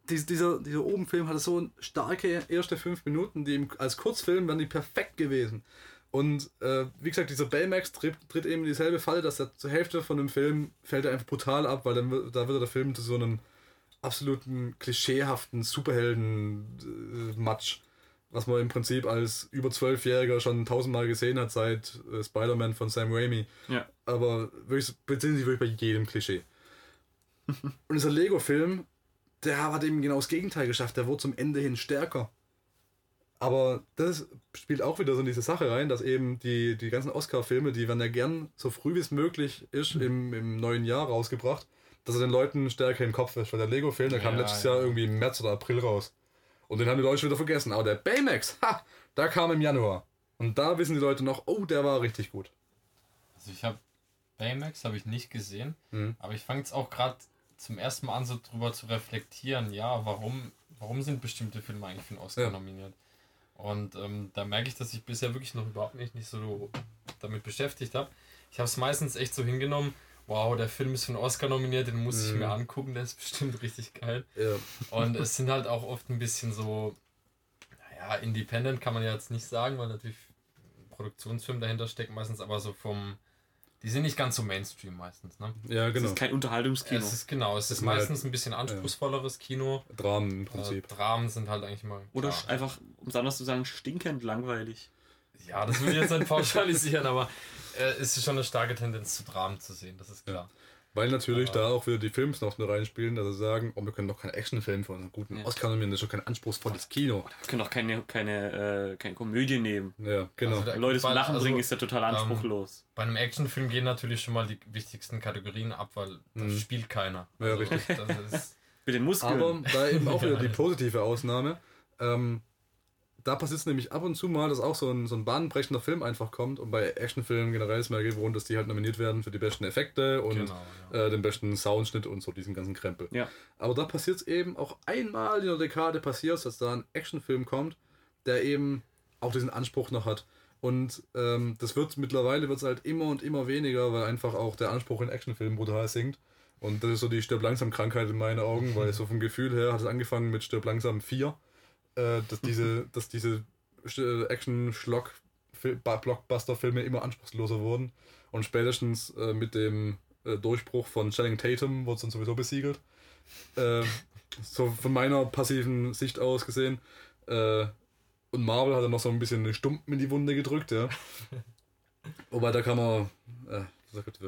[SPEAKER 2] dies- dieser, dieser Oben-Film hatte so starke erste fünf Minuten, die als Kurzfilm wären die perfekt gewesen. Und äh, wie gesagt, dieser Baymax tritt, tritt eben in dieselbe Falle, dass er zur Hälfte von dem Film fällt er einfach brutal ab, weil dann da wird der Film zu so einem absoluten klischeehaften Superhelden-Matsch, was man im Prinzip als über zwölfjähriger schon tausendmal gesehen hat seit äh, Spider-Man von Sam Raimi.
[SPEAKER 1] Ja.
[SPEAKER 2] Aber wirklich, beziehen sich wirklich bei jedem Klischee. Und dieser Lego-Film, der hat eben genau das Gegenteil geschafft. Der wurde zum Ende hin stärker. Aber das spielt auch wieder so in diese Sache rein, dass eben die, die ganzen Oscar-Filme, die werden ja gern so früh wie es möglich ist im, im neuen Jahr rausgebracht, dass er den Leuten stärker im Kopf ist. Weil der Lego-Film, der kam
[SPEAKER 3] Ja,
[SPEAKER 2] letztes
[SPEAKER 3] ja.
[SPEAKER 2] Jahr irgendwie im März oder April raus. Und den haben die Leute wieder vergessen. Aber der Baymax, ha, da kam im Januar. Und da wissen die Leute noch, oh, der war richtig gut.
[SPEAKER 3] Also ich habe Baymax habe ich nicht gesehen,
[SPEAKER 2] Mhm.
[SPEAKER 3] aber ich fange jetzt auch gerade zum ersten Mal an, so drüber zu reflektieren, ja, warum, warum sind bestimmte Filme eigentlich für den Oscar
[SPEAKER 2] Ja.
[SPEAKER 3] nominiert? Und ähm, da merke ich, dass ich bisher wirklich noch überhaupt nicht, nicht so damit beschäftigt habe. Ich habe es meistens echt so hingenommen, wow, der Film ist für den Oscar nominiert, den muss ich
[SPEAKER 2] Mhm.
[SPEAKER 3] mir angucken, der ist bestimmt richtig geil.
[SPEAKER 2] Ja.
[SPEAKER 3] Und es sind halt auch oft ein bisschen so, naja, independent kann man ja jetzt nicht sagen, weil natürlich ein Produktionsfilm dahinter steckt meistens, aber so vom, die sind nicht ganz so Mainstream meistens, ne?
[SPEAKER 2] Ja,
[SPEAKER 1] Das
[SPEAKER 2] genau.
[SPEAKER 1] ist kein Unterhaltungskino.
[SPEAKER 3] Es ist genau, es ist
[SPEAKER 2] sind halt-
[SPEAKER 3] meistens ein bisschen anspruchsvolleres Kino.
[SPEAKER 2] Dramen im
[SPEAKER 3] Äh,
[SPEAKER 2] Prinzip.
[SPEAKER 3] Dramen sind halt eigentlich mal.
[SPEAKER 1] Oder
[SPEAKER 3] klar.
[SPEAKER 1] einfach, um es anders zu sagen, stinkend langweilig.
[SPEAKER 3] Ja, das will ich jetzt nicht pauschalisieren, aber äh, es ist schon eine starke Tendenz zu Dramen zu sehen, das ist klar.
[SPEAKER 2] Weil natürlich
[SPEAKER 3] Aber-
[SPEAKER 2] da auch wieder die Films noch mit reinspielen, dass sie sagen, oh, wir können doch keinen Actionfilm von einem guten
[SPEAKER 3] Ja.
[SPEAKER 2] Oscar nominieren, das ist doch kein anspruchsvolles Kino.
[SPEAKER 1] Wir können auch keine, keine, äh, keine Komödie nehmen.
[SPEAKER 2] Ja, genau.
[SPEAKER 3] Also da-
[SPEAKER 1] Leute zum Lachen
[SPEAKER 3] also,
[SPEAKER 1] bringen ist ja total anspruchslos.
[SPEAKER 3] Bei einem Actionfilm gehen natürlich schon mal die wichtigsten Kategorien ab, weil da
[SPEAKER 2] Mhm.
[SPEAKER 3] spielt keiner.
[SPEAKER 2] Ja,
[SPEAKER 3] Also,
[SPEAKER 2] richtig.
[SPEAKER 3] Das ist,
[SPEAKER 1] Mit den Muskeln.
[SPEAKER 2] Aber da eben auch wieder
[SPEAKER 3] Ja,
[SPEAKER 2] die
[SPEAKER 3] ja.
[SPEAKER 2] positive Ausnahme. Ähm, da passiert es nämlich ab und zu mal, dass auch so ein, so ein bahnbrechender Film einfach kommt. Und bei Actionfilmen generell ist mir gewohnt, dass die halt nominiert werden für die besten Effekte und
[SPEAKER 3] genau, ja.
[SPEAKER 2] äh, den besten Soundschnitt und so diesen ganzen Krempel.
[SPEAKER 1] Ja.
[SPEAKER 2] Aber da passiert es eben auch einmal in der Dekade passiert, dass da ein Actionfilm kommt, der eben auch diesen Anspruch noch hat. Und ähm, das wird mittlerweile wird's halt immer und immer weniger, weil einfach auch der Anspruch in Actionfilmen brutal sinkt. Und das ist so die Stirb langsam Krankheit in meinen Augen, weil so vom Gefühl her hat es angefangen mit Stirb langsam 4, äh, dass diese, dass diese äh, Action-Schlock Blockbuster-Filme immer anspruchsloser wurden. Und spätestens äh, mit dem äh, Durchbruch von Channing Tatum wurde es dann sowieso besiegelt. Äh, so von meiner passiven Sicht aus gesehen. Und Marvel hat dann noch so ein bisschen eine Stumpen in die Wunde gedrückt, ja. Wobei da kann man.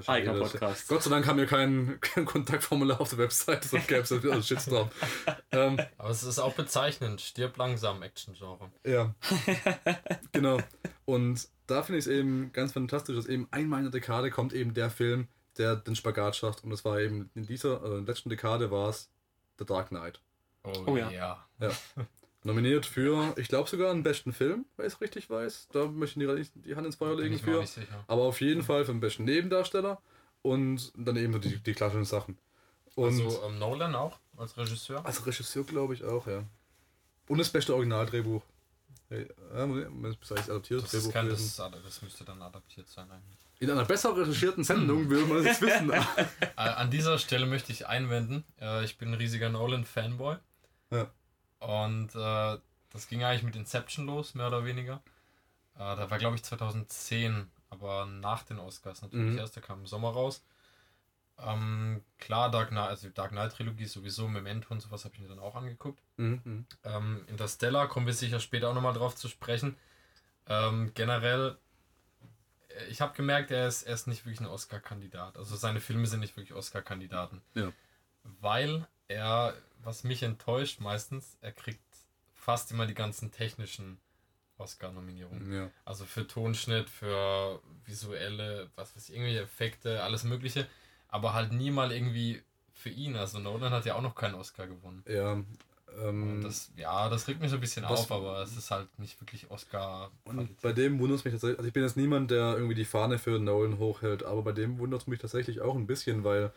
[SPEAKER 1] Eigener Podcast.
[SPEAKER 2] Gott sei Dank haben wir kein, kein Kontaktformular auf der Website, sonst gäbe es ja wieder einen Shitstorm. ähm,
[SPEAKER 3] Aber es ist auch bezeichnend, stirb langsam Action-Genre.
[SPEAKER 2] ja. genau. Und da finde ich es eben ganz fantastisch, dass eben einmal in der Dekade kommt eben der Film, der den Spagat schafft. Und das war eben in dieser, also in der letzten Dekade war es The Dark Knight.
[SPEAKER 3] Oh,
[SPEAKER 1] Oh ja.
[SPEAKER 3] ja.
[SPEAKER 2] Nominiert für, ich glaube sogar einen besten Film, wenn ich es richtig weiß. Da möchten die, die Hand ins Feuer legen für. Aber auf jeden Fall für den besten Nebendarsteller und dann eben so die, die klassischen Sachen. Und
[SPEAKER 3] also ähm, Nolan auch als Regisseur?
[SPEAKER 2] als Regisseur glaube ich auch, ja. Und das beste Originaldrehbuch. Hey, Moment, das heißt adaptiertes
[SPEAKER 3] Das, ist
[SPEAKER 2] Drehbuch
[SPEAKER 3] kein,
[SPEAKER 2] gewesen.
[SPEAKER 3] das, das müsste dann adaptiert sein eigentlich.
[SPEAKER 2] In einer besser recherchierten Sendung würde man das wissen.
[SPEAKER 3] Äh, an dieser Stelle möchte ich einwenden, äh, ich bin ein riesiger Nolan-Fanboy.
[SPEAKER 2] Ja.
[SPEAKER 3] Und äh, das ging eigentlich mit Inception los, mehr oder weniger. Äh, da war, glaube ich, 2010, aber nach den Oscars natürlich
[SPEAKER 2] Mhm.
[SPEAKER 3] erst. Der kam im Sommer raus. Ähm, klar, Dark Knight, also die Dark Knight Trilogie sowieso, Memento und sowas habe ich mir dann auch angeguckt.
[SPEAKER 2] Mhm. mhm.
[SPEAKER 3] Ähm, Interstellar kommen wir sicher später auch nochmal drauf zu sprechen. Ähm, generell, äh, ich habe gemerkt, er ist, er ist nicht wirklich ein Oscar-Kandidat. Also seine Filme sind nicht wirklich Oscar-Kandidaten.
[SPEAKER 2] Ja.
[SPEAKER 3] Weil er, was mich enttäuscht meistens, er kriegt fast immer die ganzen technischen Oscar-Nominierungen.
[SPEAKER 2] Ja.
[SPEAKER 3] Also für Tonschnitt, für visuelle, was weiß ich, irgendwelche Effekte, alles Mögliche. Aber halt nie mal irgendwie für ihn. Also Nolan hat ja auch noch keinen Oscar gewonnen.
[SPEAKER 2] Ja. Ähm,
[SPEAKER 3] das, ja, das regt mich so ein bisschen auf, aber es ist halt nicht wirklich Oscar.
[SPEAKER 2] und bei dem wundert es mich tatsächlich, also ich bin jetzt niemand, der irgendwie die Fahne für Nolan hochhält, aber bei dem wundert es mich tatsächlich auch ein bisschen, weil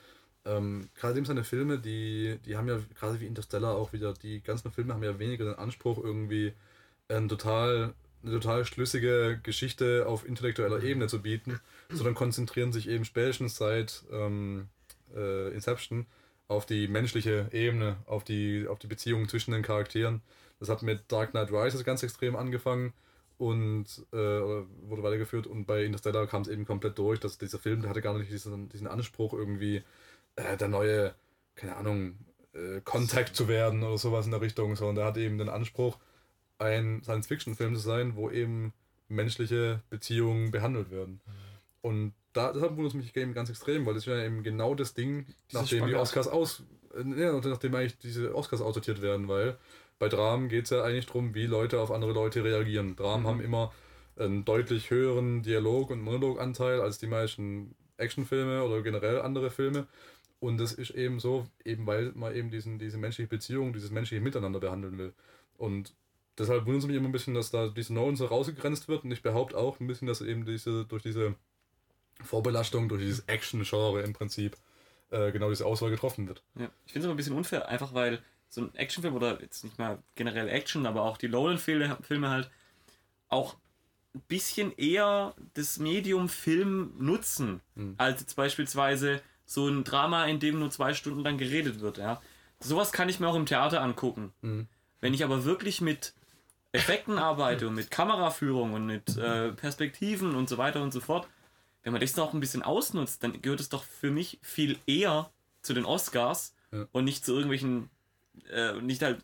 [SPEAKER 2] ähm, gerade eben seine Filme, die, die haben ja, gerade wie Interstellar auch wieder, die ganzen Filme haben ja weniger den Anspruch, irgendwie ein total, eine total schlüssige Geschichte auf intellektueller Ebene zu bieten, sondern konzentrieren sich eben spätestens seit ähm, äh, Inception auf die menschliche Ebene, auf die, auf die Beziehungen zwischen den Charakteren. Das hat mit Dark Knight Rises ganz extrem angefangen und äh, wurde weitergeführt und bei Interstellar kam es eben komplett durch, dass dieser Film, der hatte gar nicht diesen, diesen Anspruch irgendwie äh, der neue, keine Ahnung, äh, Contact zu werden oder sowas in der Richtung, sondern der hat eben den Anspruch, ein Science-Fiction-Film zu sein, wo eben menschliche Beziehungen behandelt werden. Und da, deshalb wundert es mich eben ganz extrem, weil das ist ja eben genau das Ding,
[SPEAKER 3] Dieser
[SPEAKER 2] nachdem die
[SPEAKER 3] Spagat.
[SPEAKER 2] Oscars aus, äh, ja, nachdem eigentlich diese Oscars aussortiert werden, weil bei Dramen geht es ja eigentlich darum, wie Leute auf andere Leute reagieren. Dramen
[SPEAKER 3] Mhm.
[SPEAKER 2] haben immer einen deutlich höheren Dialog- und Monologanteil als die meisten Actionfilme oder generell andere Filme. Und das ist eben so, eben weil man eben diesen, diese menschliche Beziehung, dieses menschliche Miteinander behandeln will. Und deshalb wundert es mich immer ein bisschen, dass da diese Nolan so rausgegrenzt wird. Und ich behaupte auch ein bisschen, dass eben diese, durch diese Vorbelastung, durch dieses Action-Genre im Prinzip, äh, genau diese Auswahl getroffen wird.
[SPEAKER 1] Ja. Ich finde es aber ein bisschen unfair, einfach weil so ein Actionfilm oder jetzt nicht mal generell Action, aber auch die Nolan-Filme Filme halt auch ein bisschen eher das Medium Film nutzen,
[SPEAKER 2] Mhm.
[SPEAKER 1] als jetzt beispielsweise so ein Drama, in dem nur zwei Stunden lang geredet wird. Ja. Sowas kann ich mir auch im Theater angucken.
[SPEAKER 2] Mhm.
[SPEAKER 1] Wenn ich aber wirklich mit Effekten arbeite und mit Kameraführung und mit äh, Perspektiven und so weiter und so fort, wenn man das noch ein bisschen ausnutzt, dann gehört es doch für mich viel eher zu den Oscars
[SPEAKER 2] Ja.
[SPEAKER 1] und nicht zu irgendwelchen, äh, nicht halt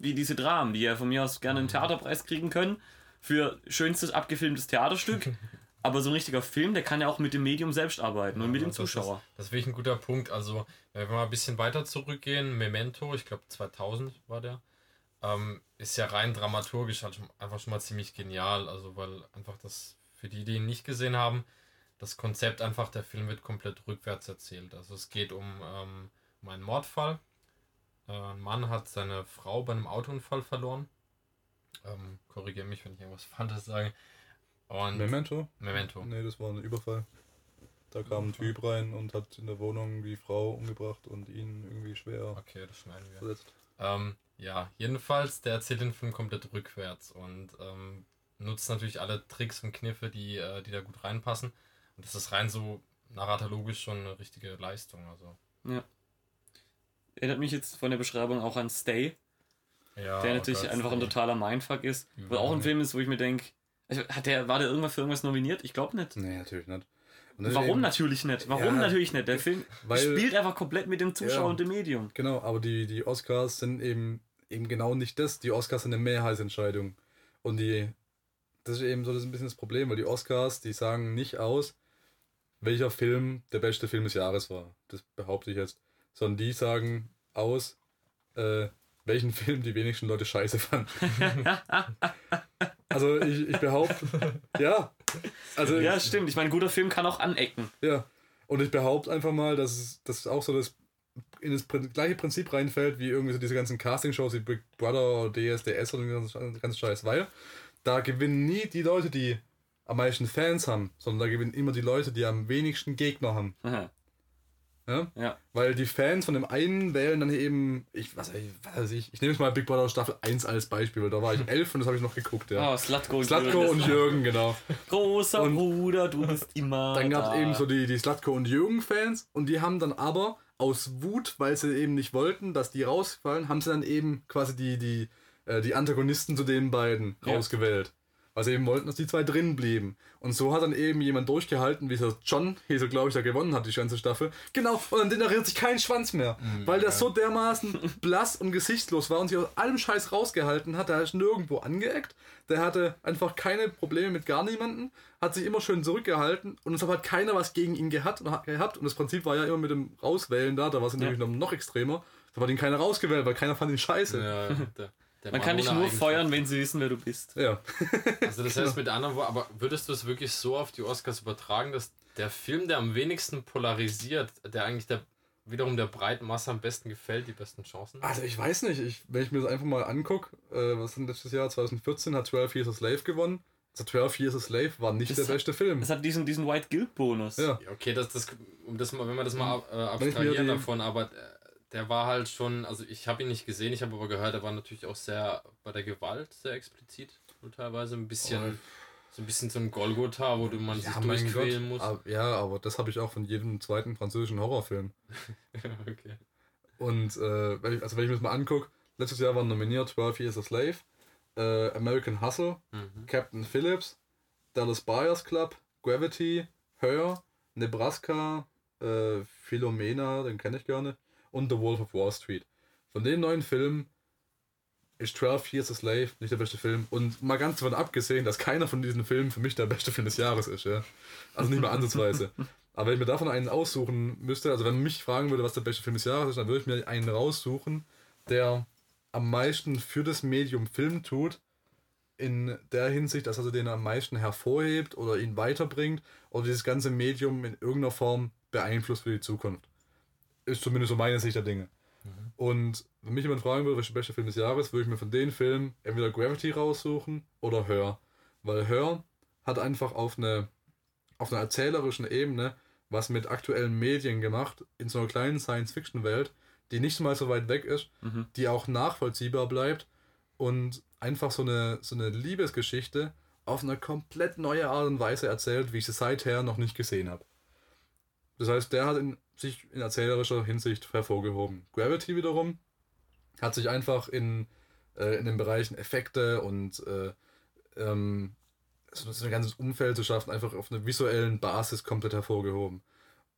[SPEAKER 1] wie diese Dramen, die ja von mir aus gerne einen Theaterpreis kriegen können für schönstes abgefilmtes Theaterstück. Aber so ein richtiger Film, der kann ja auch mit dem Medium selbst arbeiten und mit dem
[SPEAKER 3] Das ist-
[SPEAKER 1] Zuschauer.
[SPEAKER 3] Das ist wirklich ein guter Punkt. Also, wenn wir mal ein bisschen weiter zurückgehen, Memento, ich glaube 2000 war der, ähm, ist ja rein dramaturgisch halt schon, einfach schon mal ziemlich genial. Also, weil einfach das, für die, die ihn nicht gesehen haben, das Konzept einfach, der Film wird komplett rückwärts erzählt. Also, es geht um, ähm, um einen Mordfall. Äh, ein Mann hat seine Frau bei einem Autounfall verloren. Ähm, Korrigiere mich, wenn ich irgendwas Falsches sage. Und
[SPEAKER 2] Memento?
[SPEAKER 3] Memento.
[SPEAKER 2] Nee, das war ein Überfall. Da kam ein Typ rein und hat in der Wohnung die Frau umgebracht und ihn irgendwie schwer
[SPEAKER 3] Okay, das schneiden wir.
[SPEAKER 2] verletzt.
[SPEAKER 3] Ähm, ja, jedenfalls, der erzählt den Film komplett rückwärts und ähm, nutzt natürlich alle Tricks und Kniffe, die, äh, die da gut reinpassen. Und das ist rein so narratologisch schon eine richtige Leistung. Also.
[SPEAKER 1] Erinnert mich jetzt von der Beschreibung auch an Stay,
[SPEAKER 3] Ja,
[SPEAKER 1] der natürlich einfach ein totaler Mindfuck ist. Wo
[SPEAKER 3] Ja.
[SPEAKER 1] auch ein Film ist, wo ich mir denke, hat der, war der irgendwann für irgendwas nominiert? Ich glaube nicht.
[SPEAKER 2] Nee, natürlich nicht. Dann
[SPEAKER 1] Warum
[SPEAKER 2] eben-
[SPEAKER 1] natürlich nicht? Warum
[SPEAKER 2] Ja,
[SPEAKER 1] natürlich nicht? Der Film
[SPEAKER 2] weil-
[SPEAKER 1] spielt einfach komplett mit dem Zuschauer
[SPEAKER 2] Ja.
[SPEAKER 1] und dem Medium.
[SPEAKER 2] Genau, aber die, die Oscars sind eben, eben genau nicht das. Die Oscars sind eine Mehrheitsentscheidung. Und die, das ist eben so das ein bisschen das Problem, weil die Oscars, die sagen nicht aus, welcher Film der beste Film des Jahres war. Das behaupte ich jetzt. Sondern die sagen aus, äh, welchen Film die wenigsten Leute scheiße fanden. also ich, ich behaupte, ja. Also
[SPEAKER 1] Ja, stimmt. Ich meine, ein guter Film kann auch anecken.
[SPEAKER 2] ja. Und ich behaupte einfach mal, dass es dass auch so das in das gleiche Prinzip reinfällt, wie irgendwie so diese ganzen Castingshows wie Big Brother oder DSDS oder den ganzen, ganzen Scheiß. Weil da gewinnen nie die Leute, die am meisten Fans haben, sondern da gewinnen immer die Leute, die am wenigsten Gegner haben.
[SPEAKER 1] Aha.
[SPEAKER 2] Ja?
[SPEAKER 1] Ja.
[SPEAKER 2] Weil die Fans von dem einen wählen dann eben, ich was, weiß ich, was weiß ich, ich nehme jetzt mal Big Brother Staffel 1 als Beispiel, weil da war ich elf und das habe ich noch geguckt, ja.
[SPEAKER 1] Oh, Slatko und
[SPEAKER 2] Slatko
[SPEAKER 1] Jürgen.
[SPEAKER 2] und Jürgen, genau.
[SPEAKER 1] Großer
[SPEAKER 2] Und
[SPEAKER 1] Bruder, du bist immer
[SPEAKER 2] Dann gab es eben so die, die Slatko und Jürgen-Fans und die haben dann aber aus Wut, weil sie eben nicht wollten, dass die rausfallen, haben sie dann eben quasi die, die, äh, die Antagonisten zu den beiden
[SPEAKER 1] Ja.
[SPEAKER 2] rausgewählt. Weil sie eben wollten, dass die zwei drin blieben. Und so hat dann eben jemand durchgehalten, wie so John, hier so glaube ich, der gewonnen hat, die ganze Staffel. Genau, und dann generiert sich kein Schwanz mehr. weil der so dermaßen blass und gesichtslos war und sich aus allem Scheiß rausgehalten hat. Der ist nirgendwo angeeckt. Der hatte einfach keine Probleme mit gar niemanden, hat sich immer schön zurückgehalten und deshalb hat keiner was gegen ihn gehabt. Und, gehabt. und das Prinzip war ja immer mit dem Rauswählen da, da war es nämlich noch, noch extremer. Da hat ihn keiner rausgewählt, weil keiner fand ihn scheiße.
[SPEAKER 3] Ja, der, der
[SPEAKER 1] Man kann dich nur feuern, wenn sie wissen, wer du bist.
[SPEAKER 2] Ja.
[SPEAKER 3] Also das heißt mit anderen Worten, aber würdest du es wirklich so auf die Oscars übertragen, dass der Film, der am wenigsten polarisiert, der eigentlich der wiederum der breiten Masse am besten gefällt, die besten Chancen?
[SPEAKER 2] Also ich weiß nicht, ich, wenn ich mir das einfach mal angucke, äh, was denn letztes Jahr, 2014, hat 12 Years a Slave gewonnen. Also 12 Years a Slave war nicht
[SPEAKER 1] Das
[SPEAKER 2] der
[SPEAKER 1] hat-
[SPEAKER 2] beste Film.
[SPEAKER 1] Es hat diesen, diesen White Guild Bonus.
[SPEAKER 2] Ja.
[SPEAKER 3] Ja, okay, das, das, um das mal, wenn wir das mal äh, abstrahieren davon, aber äh, der war halt schon, also ich habe ihn nicht gesehen, ich habe aber gehört, er war natürlich auch sehr bei der Gewalt sehr explizit und teilweise ein bisschen, so ein bisschen so ein Golgotha, wo du man sich
[SPEAKER 2] mein
[SPEAKER 3] durchquälen muss.
[SPEAKER 2] Aber, ja, aber das habe ich auch von jedem zweiten französischen Horrorfilm.
[SPEAKER 3] okay.
[SPEAKER 2] Und äh, wenn ich, also wenn ich mir das mal angucke, letztes Jahr waren nominiert 12 Years a Slave, äh, American Hustle,
[SPEAKER 3] Mhm.
[SPEAKER 2] Captain Phillips, Dallas Buyers Club, Gravity, Her, Nebraska, äh, Philomena, den kenne ich gerne, und The Wolf of Wall Street. Von den neuen Filmen ist 12 Years a Slave nicht der beste Film. Und mal ganz davon abgesehen, dass keiner von diesen Filmen für mich der beste Film des Jahres ist. Ja? Also nicht mal ansatzweise. Aber wenn ich mir davon einen aussuchen müsste, also wenn man mich fragen würde, was der beste Film des Jahres ist, dann würde ich mir einen raussuchen, der am meisten für das Medium Film tut, in der Hinsicht, dass also den am meisten hervorhebt oder ihn weiterbringt oder dieses ganze Medium in irgendeiner Form beeinflusst für die Zukunft. Ist zumindest so meine Sicht der Dinge. Und wenn mich jemand fragen würde, der beste Film des Jahres, würde ich mir von den Filmen entweder Gravity raussuchen oder Her. Weil Her hat einfach auf eine auf einer erzählerischen Ebene was mit aktuellen Medien gemacht, in so einer kleinen Science-Fiction-Welt, die nicht mal so weit weg ist,
[SPEAKER 1] Mhm.
[SPEAKER 2] die auch nachvollziehbar bleibt und einfach so eine, so eine Liebesgeschichte auf eine komplett neue Art und Weise erzählt, wie ich sie seither noch nicht gesehen habe. Das heißt, der hat in, sich in erzählerischer Hinsicht hervorgehoben. Gravity wiederum hat sich einfach in, äh, in den Bereichen Effekte und äh, ähm, so so ein ganzes Umfeld zu schaffen, einfach auf einer visuellen Basis komplett hervorgehoben.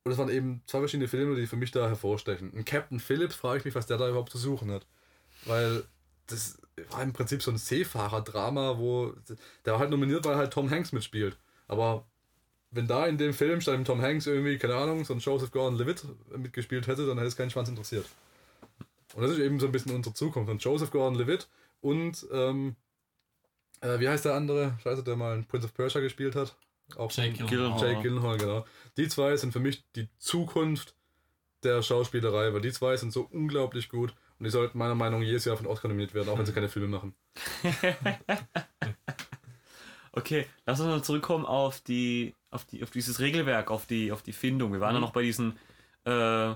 [SPEAKER 2] Und es waren eben zwei verschiedene Filme, die für mich da hervorstechen. Ein Captain Phillips frage ich mich, was der da überhaupt zu suchen hat. Weil das war im Prinzip so ein Seefahrer-Drama, wo der war halt nominiert, weil halt Tom Hanks mitspielt. Aber wenn da in dem Film statt dem Tom Hanks irgendwie, keine Ahnung, so ein Joseph Gordon-Levitt mitgespielt hätte, dann hätte es keinen Schwanz interessiert. Und das ist eben so ein bisschen unsere Zukunft. Und Joseph Gordon-Levitt und, ähm, äh, wie heißt der andere? Scheiße, der mal in Prince of Persia gespielt hat. Auch
[SPEAKER 3] Jake
[SPEAKER 1] Gyllenhaal.
[SPEAKER 2] Jake Gyllenhaal, genau. Die zwei sind für mich die Zukunft der Schauspielerei, weil die zwei sind so unglaublich gut und die sollten meiner Meinung nach jedes Jahr von Oscar nominiert werden, auch wenn sie keine Filme machen.
[SPEAKER 1] Okay, lass uns mal zurückkommen auf die, auf die, auf dieses Regelwerk, auf die, auf die Findung. Wir waren ja noch bei diesen äh,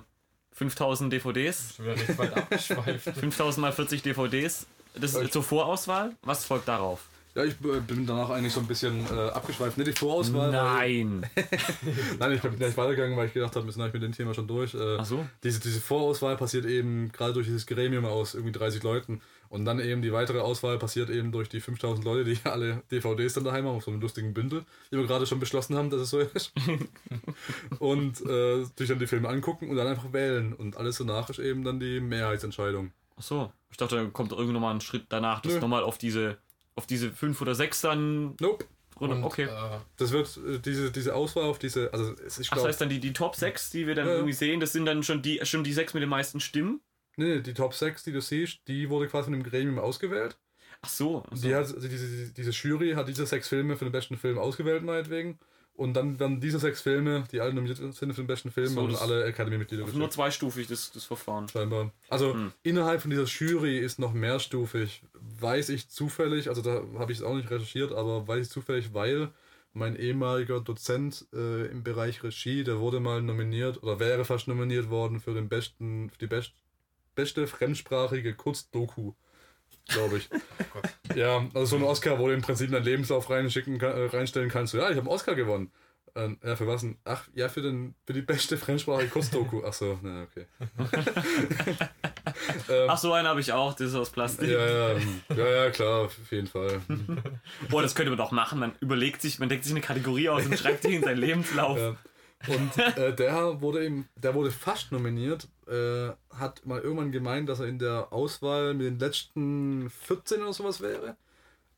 [SPEAKER 1] 5000 DVDs,
[SPEAKER 3] Schon wieder recht weit abgeschweift.
[SPEAKER 1] 5000 mal 40 DVDs. Das ist zur Vorauswahl. Was folgt darauf?
[SPEAKER 2] Ja, ich bin danach eigentlich so ein bisschen äh, abgeschweift. Nicht die Vorauswahl.
[SPEAKER 1] Nein.
[SPEAKER 2] Nein, ich bin nicht weitergegangen, weil ich gedacht habe, wir sind eigentlich mit dem Thema schon durch. Äh,
[SPEAKER 1] Ach so.
[SPEAKER 2] diese, diese Vorauswahl passiert eben gerade durch dieses Gremium aus irgendwie 30 Leuten. Und dann eben die weitere Auswahl passiert eben durch die 5000 Leute, die alle DVDs dann daheim haben, auf so einem lustigen Bündel, die wir gerade schon beschlossen haben, dass es so ist. und äh, sich dann die Filme angucken und dann einfach wählen. Und alles danach ist eben dann die Mehrheitsentscheidung.
[SPEAKER 1] Ach so. Ich dachte, da kommt irgendwann mal ein Schritt danach, das
[SPEAKER 2] Nö.
[SPEAKER 1] nochmal auf diese, auf diese 5 oder 6 dann
[SPEAKER 2] Nope.
[SPEAKER 3] Und,
[SPEAKER 1] Okay.
[SPEAKER 3] Äh,
[SPEAKER 2] Das wird äh, diese, diese Auswahl auf diese, also es ist
[SPEAKER 1] Ach, das
[SPEAKER 2] glaub,
[SPEAKER 1] heißt dann die, die Top 6, die wir dann
[SPEAKER 2] ja.
[SPEAKER 1] irgendwie sehen, das sind dann schon die, schon die 6 mit den meisten Stimmen?
[SPEAKER 2] Nee, nee, die Top 6, die du siehst, die wurde quasi von dem Gremium ausgewählt.
[SPEAKER 1] Ach so. Ach so.
[SPEAKER 2] Die hat, also diese, diese Jury hat diese sechs Filme für den besten Film ausgewählt, meinetwegen. Und dann werden diese sechs Filme, die alle nominiert sind für den besten Film,
[SPEAKER 1] So,
[SPEAKER 2] und alle Academy-Mitglieder
[SPEAKER 1] Nur
[SPEAKER 2] geschickt.
[SPEAKER 1] zweistufig das, das Verfahren.
[SPEAKER 2] Scheinbar. Also
[SPEAKER 1] Hm.
[SPEAKER 2] innerhalb von dieser Jury ist noch mehrstufig. Weiß ich zufällig, also da habe ich es auch nicht recherchiert, aber weiß ich zufällig, weil mein ehemaliger Dozent äh, im Bereich Regie, der wurde mal nominiert oder wäre fast nominiert worden für den besten, für die best, beste fremdsprachige Kurzdoku, glaube ich.
[SPEAKER 3] oh.
[SPEAKER 2] Ja, also so ein Oscar, wo du im Prinzip deinen Lebenslauf reinschicken, äh, reinstellen kannst. So, ja, ich habe einen Oscar gewonnen. Ähm, ja, für was denn? Ach, ja, für, den, für die beste fremdsprachige Kurzdoku. Ach so, na, okay. ähm,
[SPEAKER 1] Ach, so einen habe ich auch, das ist aus Plastik.
[SPEAKER 2] ja, ja, ja, ja, klar, auf jeden Fall.
[SPEAKER 1] Boah, das könnte man doch machen. Man überlegt sich, man denkt sich eine Kategorie aus und schreibt die in seinen Lebenslauf.
[SPEAKER 2] Ja. Und äh, der wurde eben, der wurde fast nominiert, äh, hat mal irgendwann gemeint, dass er in der Auswahl mit den letzten 14 oder sowas wäre.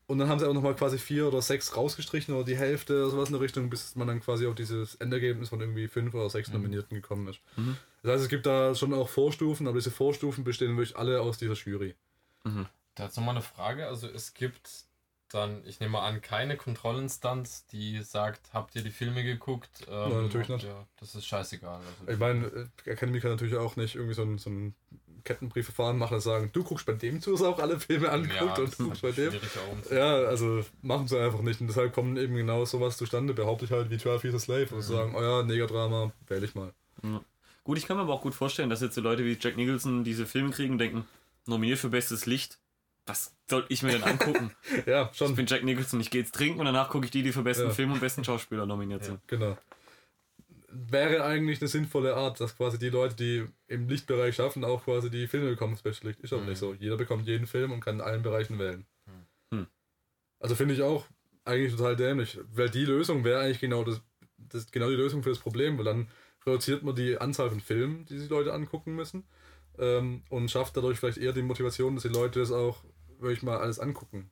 [SPEAKER 2] Und dann haben sie auch nochmal quasi vier oder sechs rausgestrichen oder die Hälfte oder sowas in der Richtung, bis man dann quasi auf dieses Endergebnis von irgendwie fünf oder sechs Nominierten gekommen ist. Das heißt, es gibt da schon auch Vorstufen, aber diese Vorstufen bestehen wirklich alle aus dieser Jury.
[SPEAKER 3] Da jetzt nochmal eine Frage. Also es gibt dann, ich nehme an, keine Kontrollinstanz, die sagt, habt ihr die Filme geguckt? Ähm,
[SPEAKER 2] Nein, natürlich nicht.
[SPEAKER 3] Ihr, das ist scheißegal. Also,
[SPEAKER 2] Ich meine, äh, Academy kann natürlich auch nicht irgendwie so ein, so ein Kettenbriefverfahren machen und sagen, du guckst bei dem zu, dass er auch alle Filme anguckt und
[SPEAKER 3] das
[SPEAKER 2] du guckst bei dem. Ja, also machen sie einfach nicht. Und deshalb kommen eben genau sowas zustande, behaupte ich halt wie 12 Years a Slave. Und sagen, oh ja, Negerdrama, wähle ich mal.
[SPEAKER 1] Gut, ich kann mir aber auch gut vorstellen, dass jetzt so Leute wie Jack Nicholson diese Filme kriegen und denken, nominiert für bestes Licht. Was soll ich mir denn angucken?
[SPEAKER 2] Ja,
[SPEAKER 1] ich
[SPEAKER 2] schon.
[SPEAKER 1] bin Jack Nicholson, ich gehe jetzt trinken und danach gucke ich die, die für besten
[SPEAKER 2] Ja.
[SPEAKER 1] Film und besten Schauspieler nominiert sind.
[SPEAKER 2] Genau. Wäre eigentlich eine sinnvolle Art, dass quasi die Leute, die im Lichtbereich schaffen, auch quasi die Filme bekommen, Licht. Ist aber nicht so. Jeder bekommt jeden Film und kann in allen Bereichen wählen.
[SPEAKER 1] Hm.
[SPEAKER 2] Also finde ich auch eigentlich total dämlich. Weil die Lösung wäre eigentlich genau das, das genau die Lösung für das Problem, weil dann reduziert man die Anzahl von Filmen, die sich Leute angucken müssen. Ähm, und schafft dadurch vielleicht eher die Motivation, dass die Leute das auch wirklich mal alles angucken.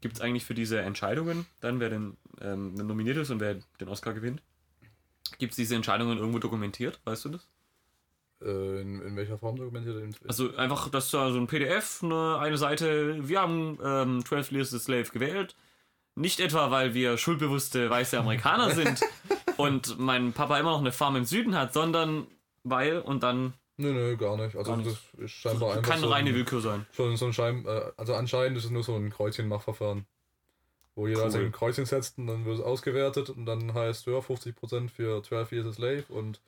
[SPEAKER 1] Gibt es eigentlich für diese Entscheidungen, dann wer denn ähm, nominiert ist und wer den Oscar gewinnt? Gibt es diese Entscheidungen irgendwo dokumentiert? Weißt du das?
[SPEAKER 2] Äh, in, in welcher Form dokumentiert
[SPEAKER 1] Also einfach, dass da so ein PDF, eine, eine Seite, wir haben ähm, 12 Years a Slave gewählt. Nicht etwa, weil wir schuldbewusste weiße Amerikaner sind und mein Papa immer noch eine Farm im Süden hat, sondern weil und dann
[SPEAKER 2] Nö, nö, gar nicht. Also
[SPEAKER 1] Gar
[SPEAKER 2] das ist scheinbar einfach
[SPEAKER 1] kann
[SPEAKER 2] so
[SPEAKER 1] reine
[SPEAKER 2] ein,
[SPEAKER 1] Willkür sein.
[SPEAKER 2] schon so ein Schein, äh, also anscheinend ist es nur so ein Kreuzchenmachverfahren. Wo jeder
[SPEAKER 1] Cool.
[SPEAKER 2] also ein Kreuzchen setzt und dann wird es ausgewertet und dann heißt, ja, 50% für 12 Years a Slave und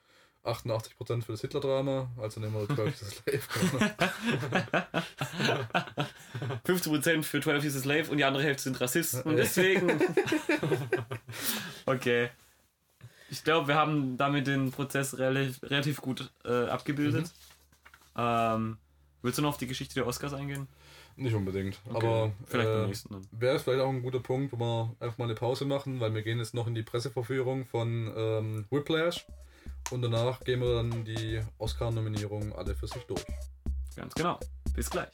[SPEAKER 2] 88% für das Hitler-Drama, also nehmen wir 12 Years a Slave.
[SPEAKER 1] 50% für 12 Years a Slave und die andere Hälfte sind Rassisten. Und deswegen. okay. Ich glaube, wir haben damit den Prozess relativ, relativ gut äh, abgebildet. Ähm, willst du noch auf die Geschichte der Oscars eingehen?
[SPEAKER 2] Nicht unbedingt,
[SPEAKER 1] Okay,
[SPEAKER 2] aber
[SPEAKER 1] vielleicht beim
[SPEAKER 2] äh,
[SPEAKER 1] nächsten dann.
[SPEAKER 2] wäre es vielleicht auch ein guter Punkt, wo wir einfach mal eine Pause machen, weil wir gehen jetzt noch in die Presseverführung von ähm, Whiplash und danach gehen wir dann die Oscar-Nominierungen alle für sich durch.
[SPEAKER 1] Ganz genau. Bis gleich.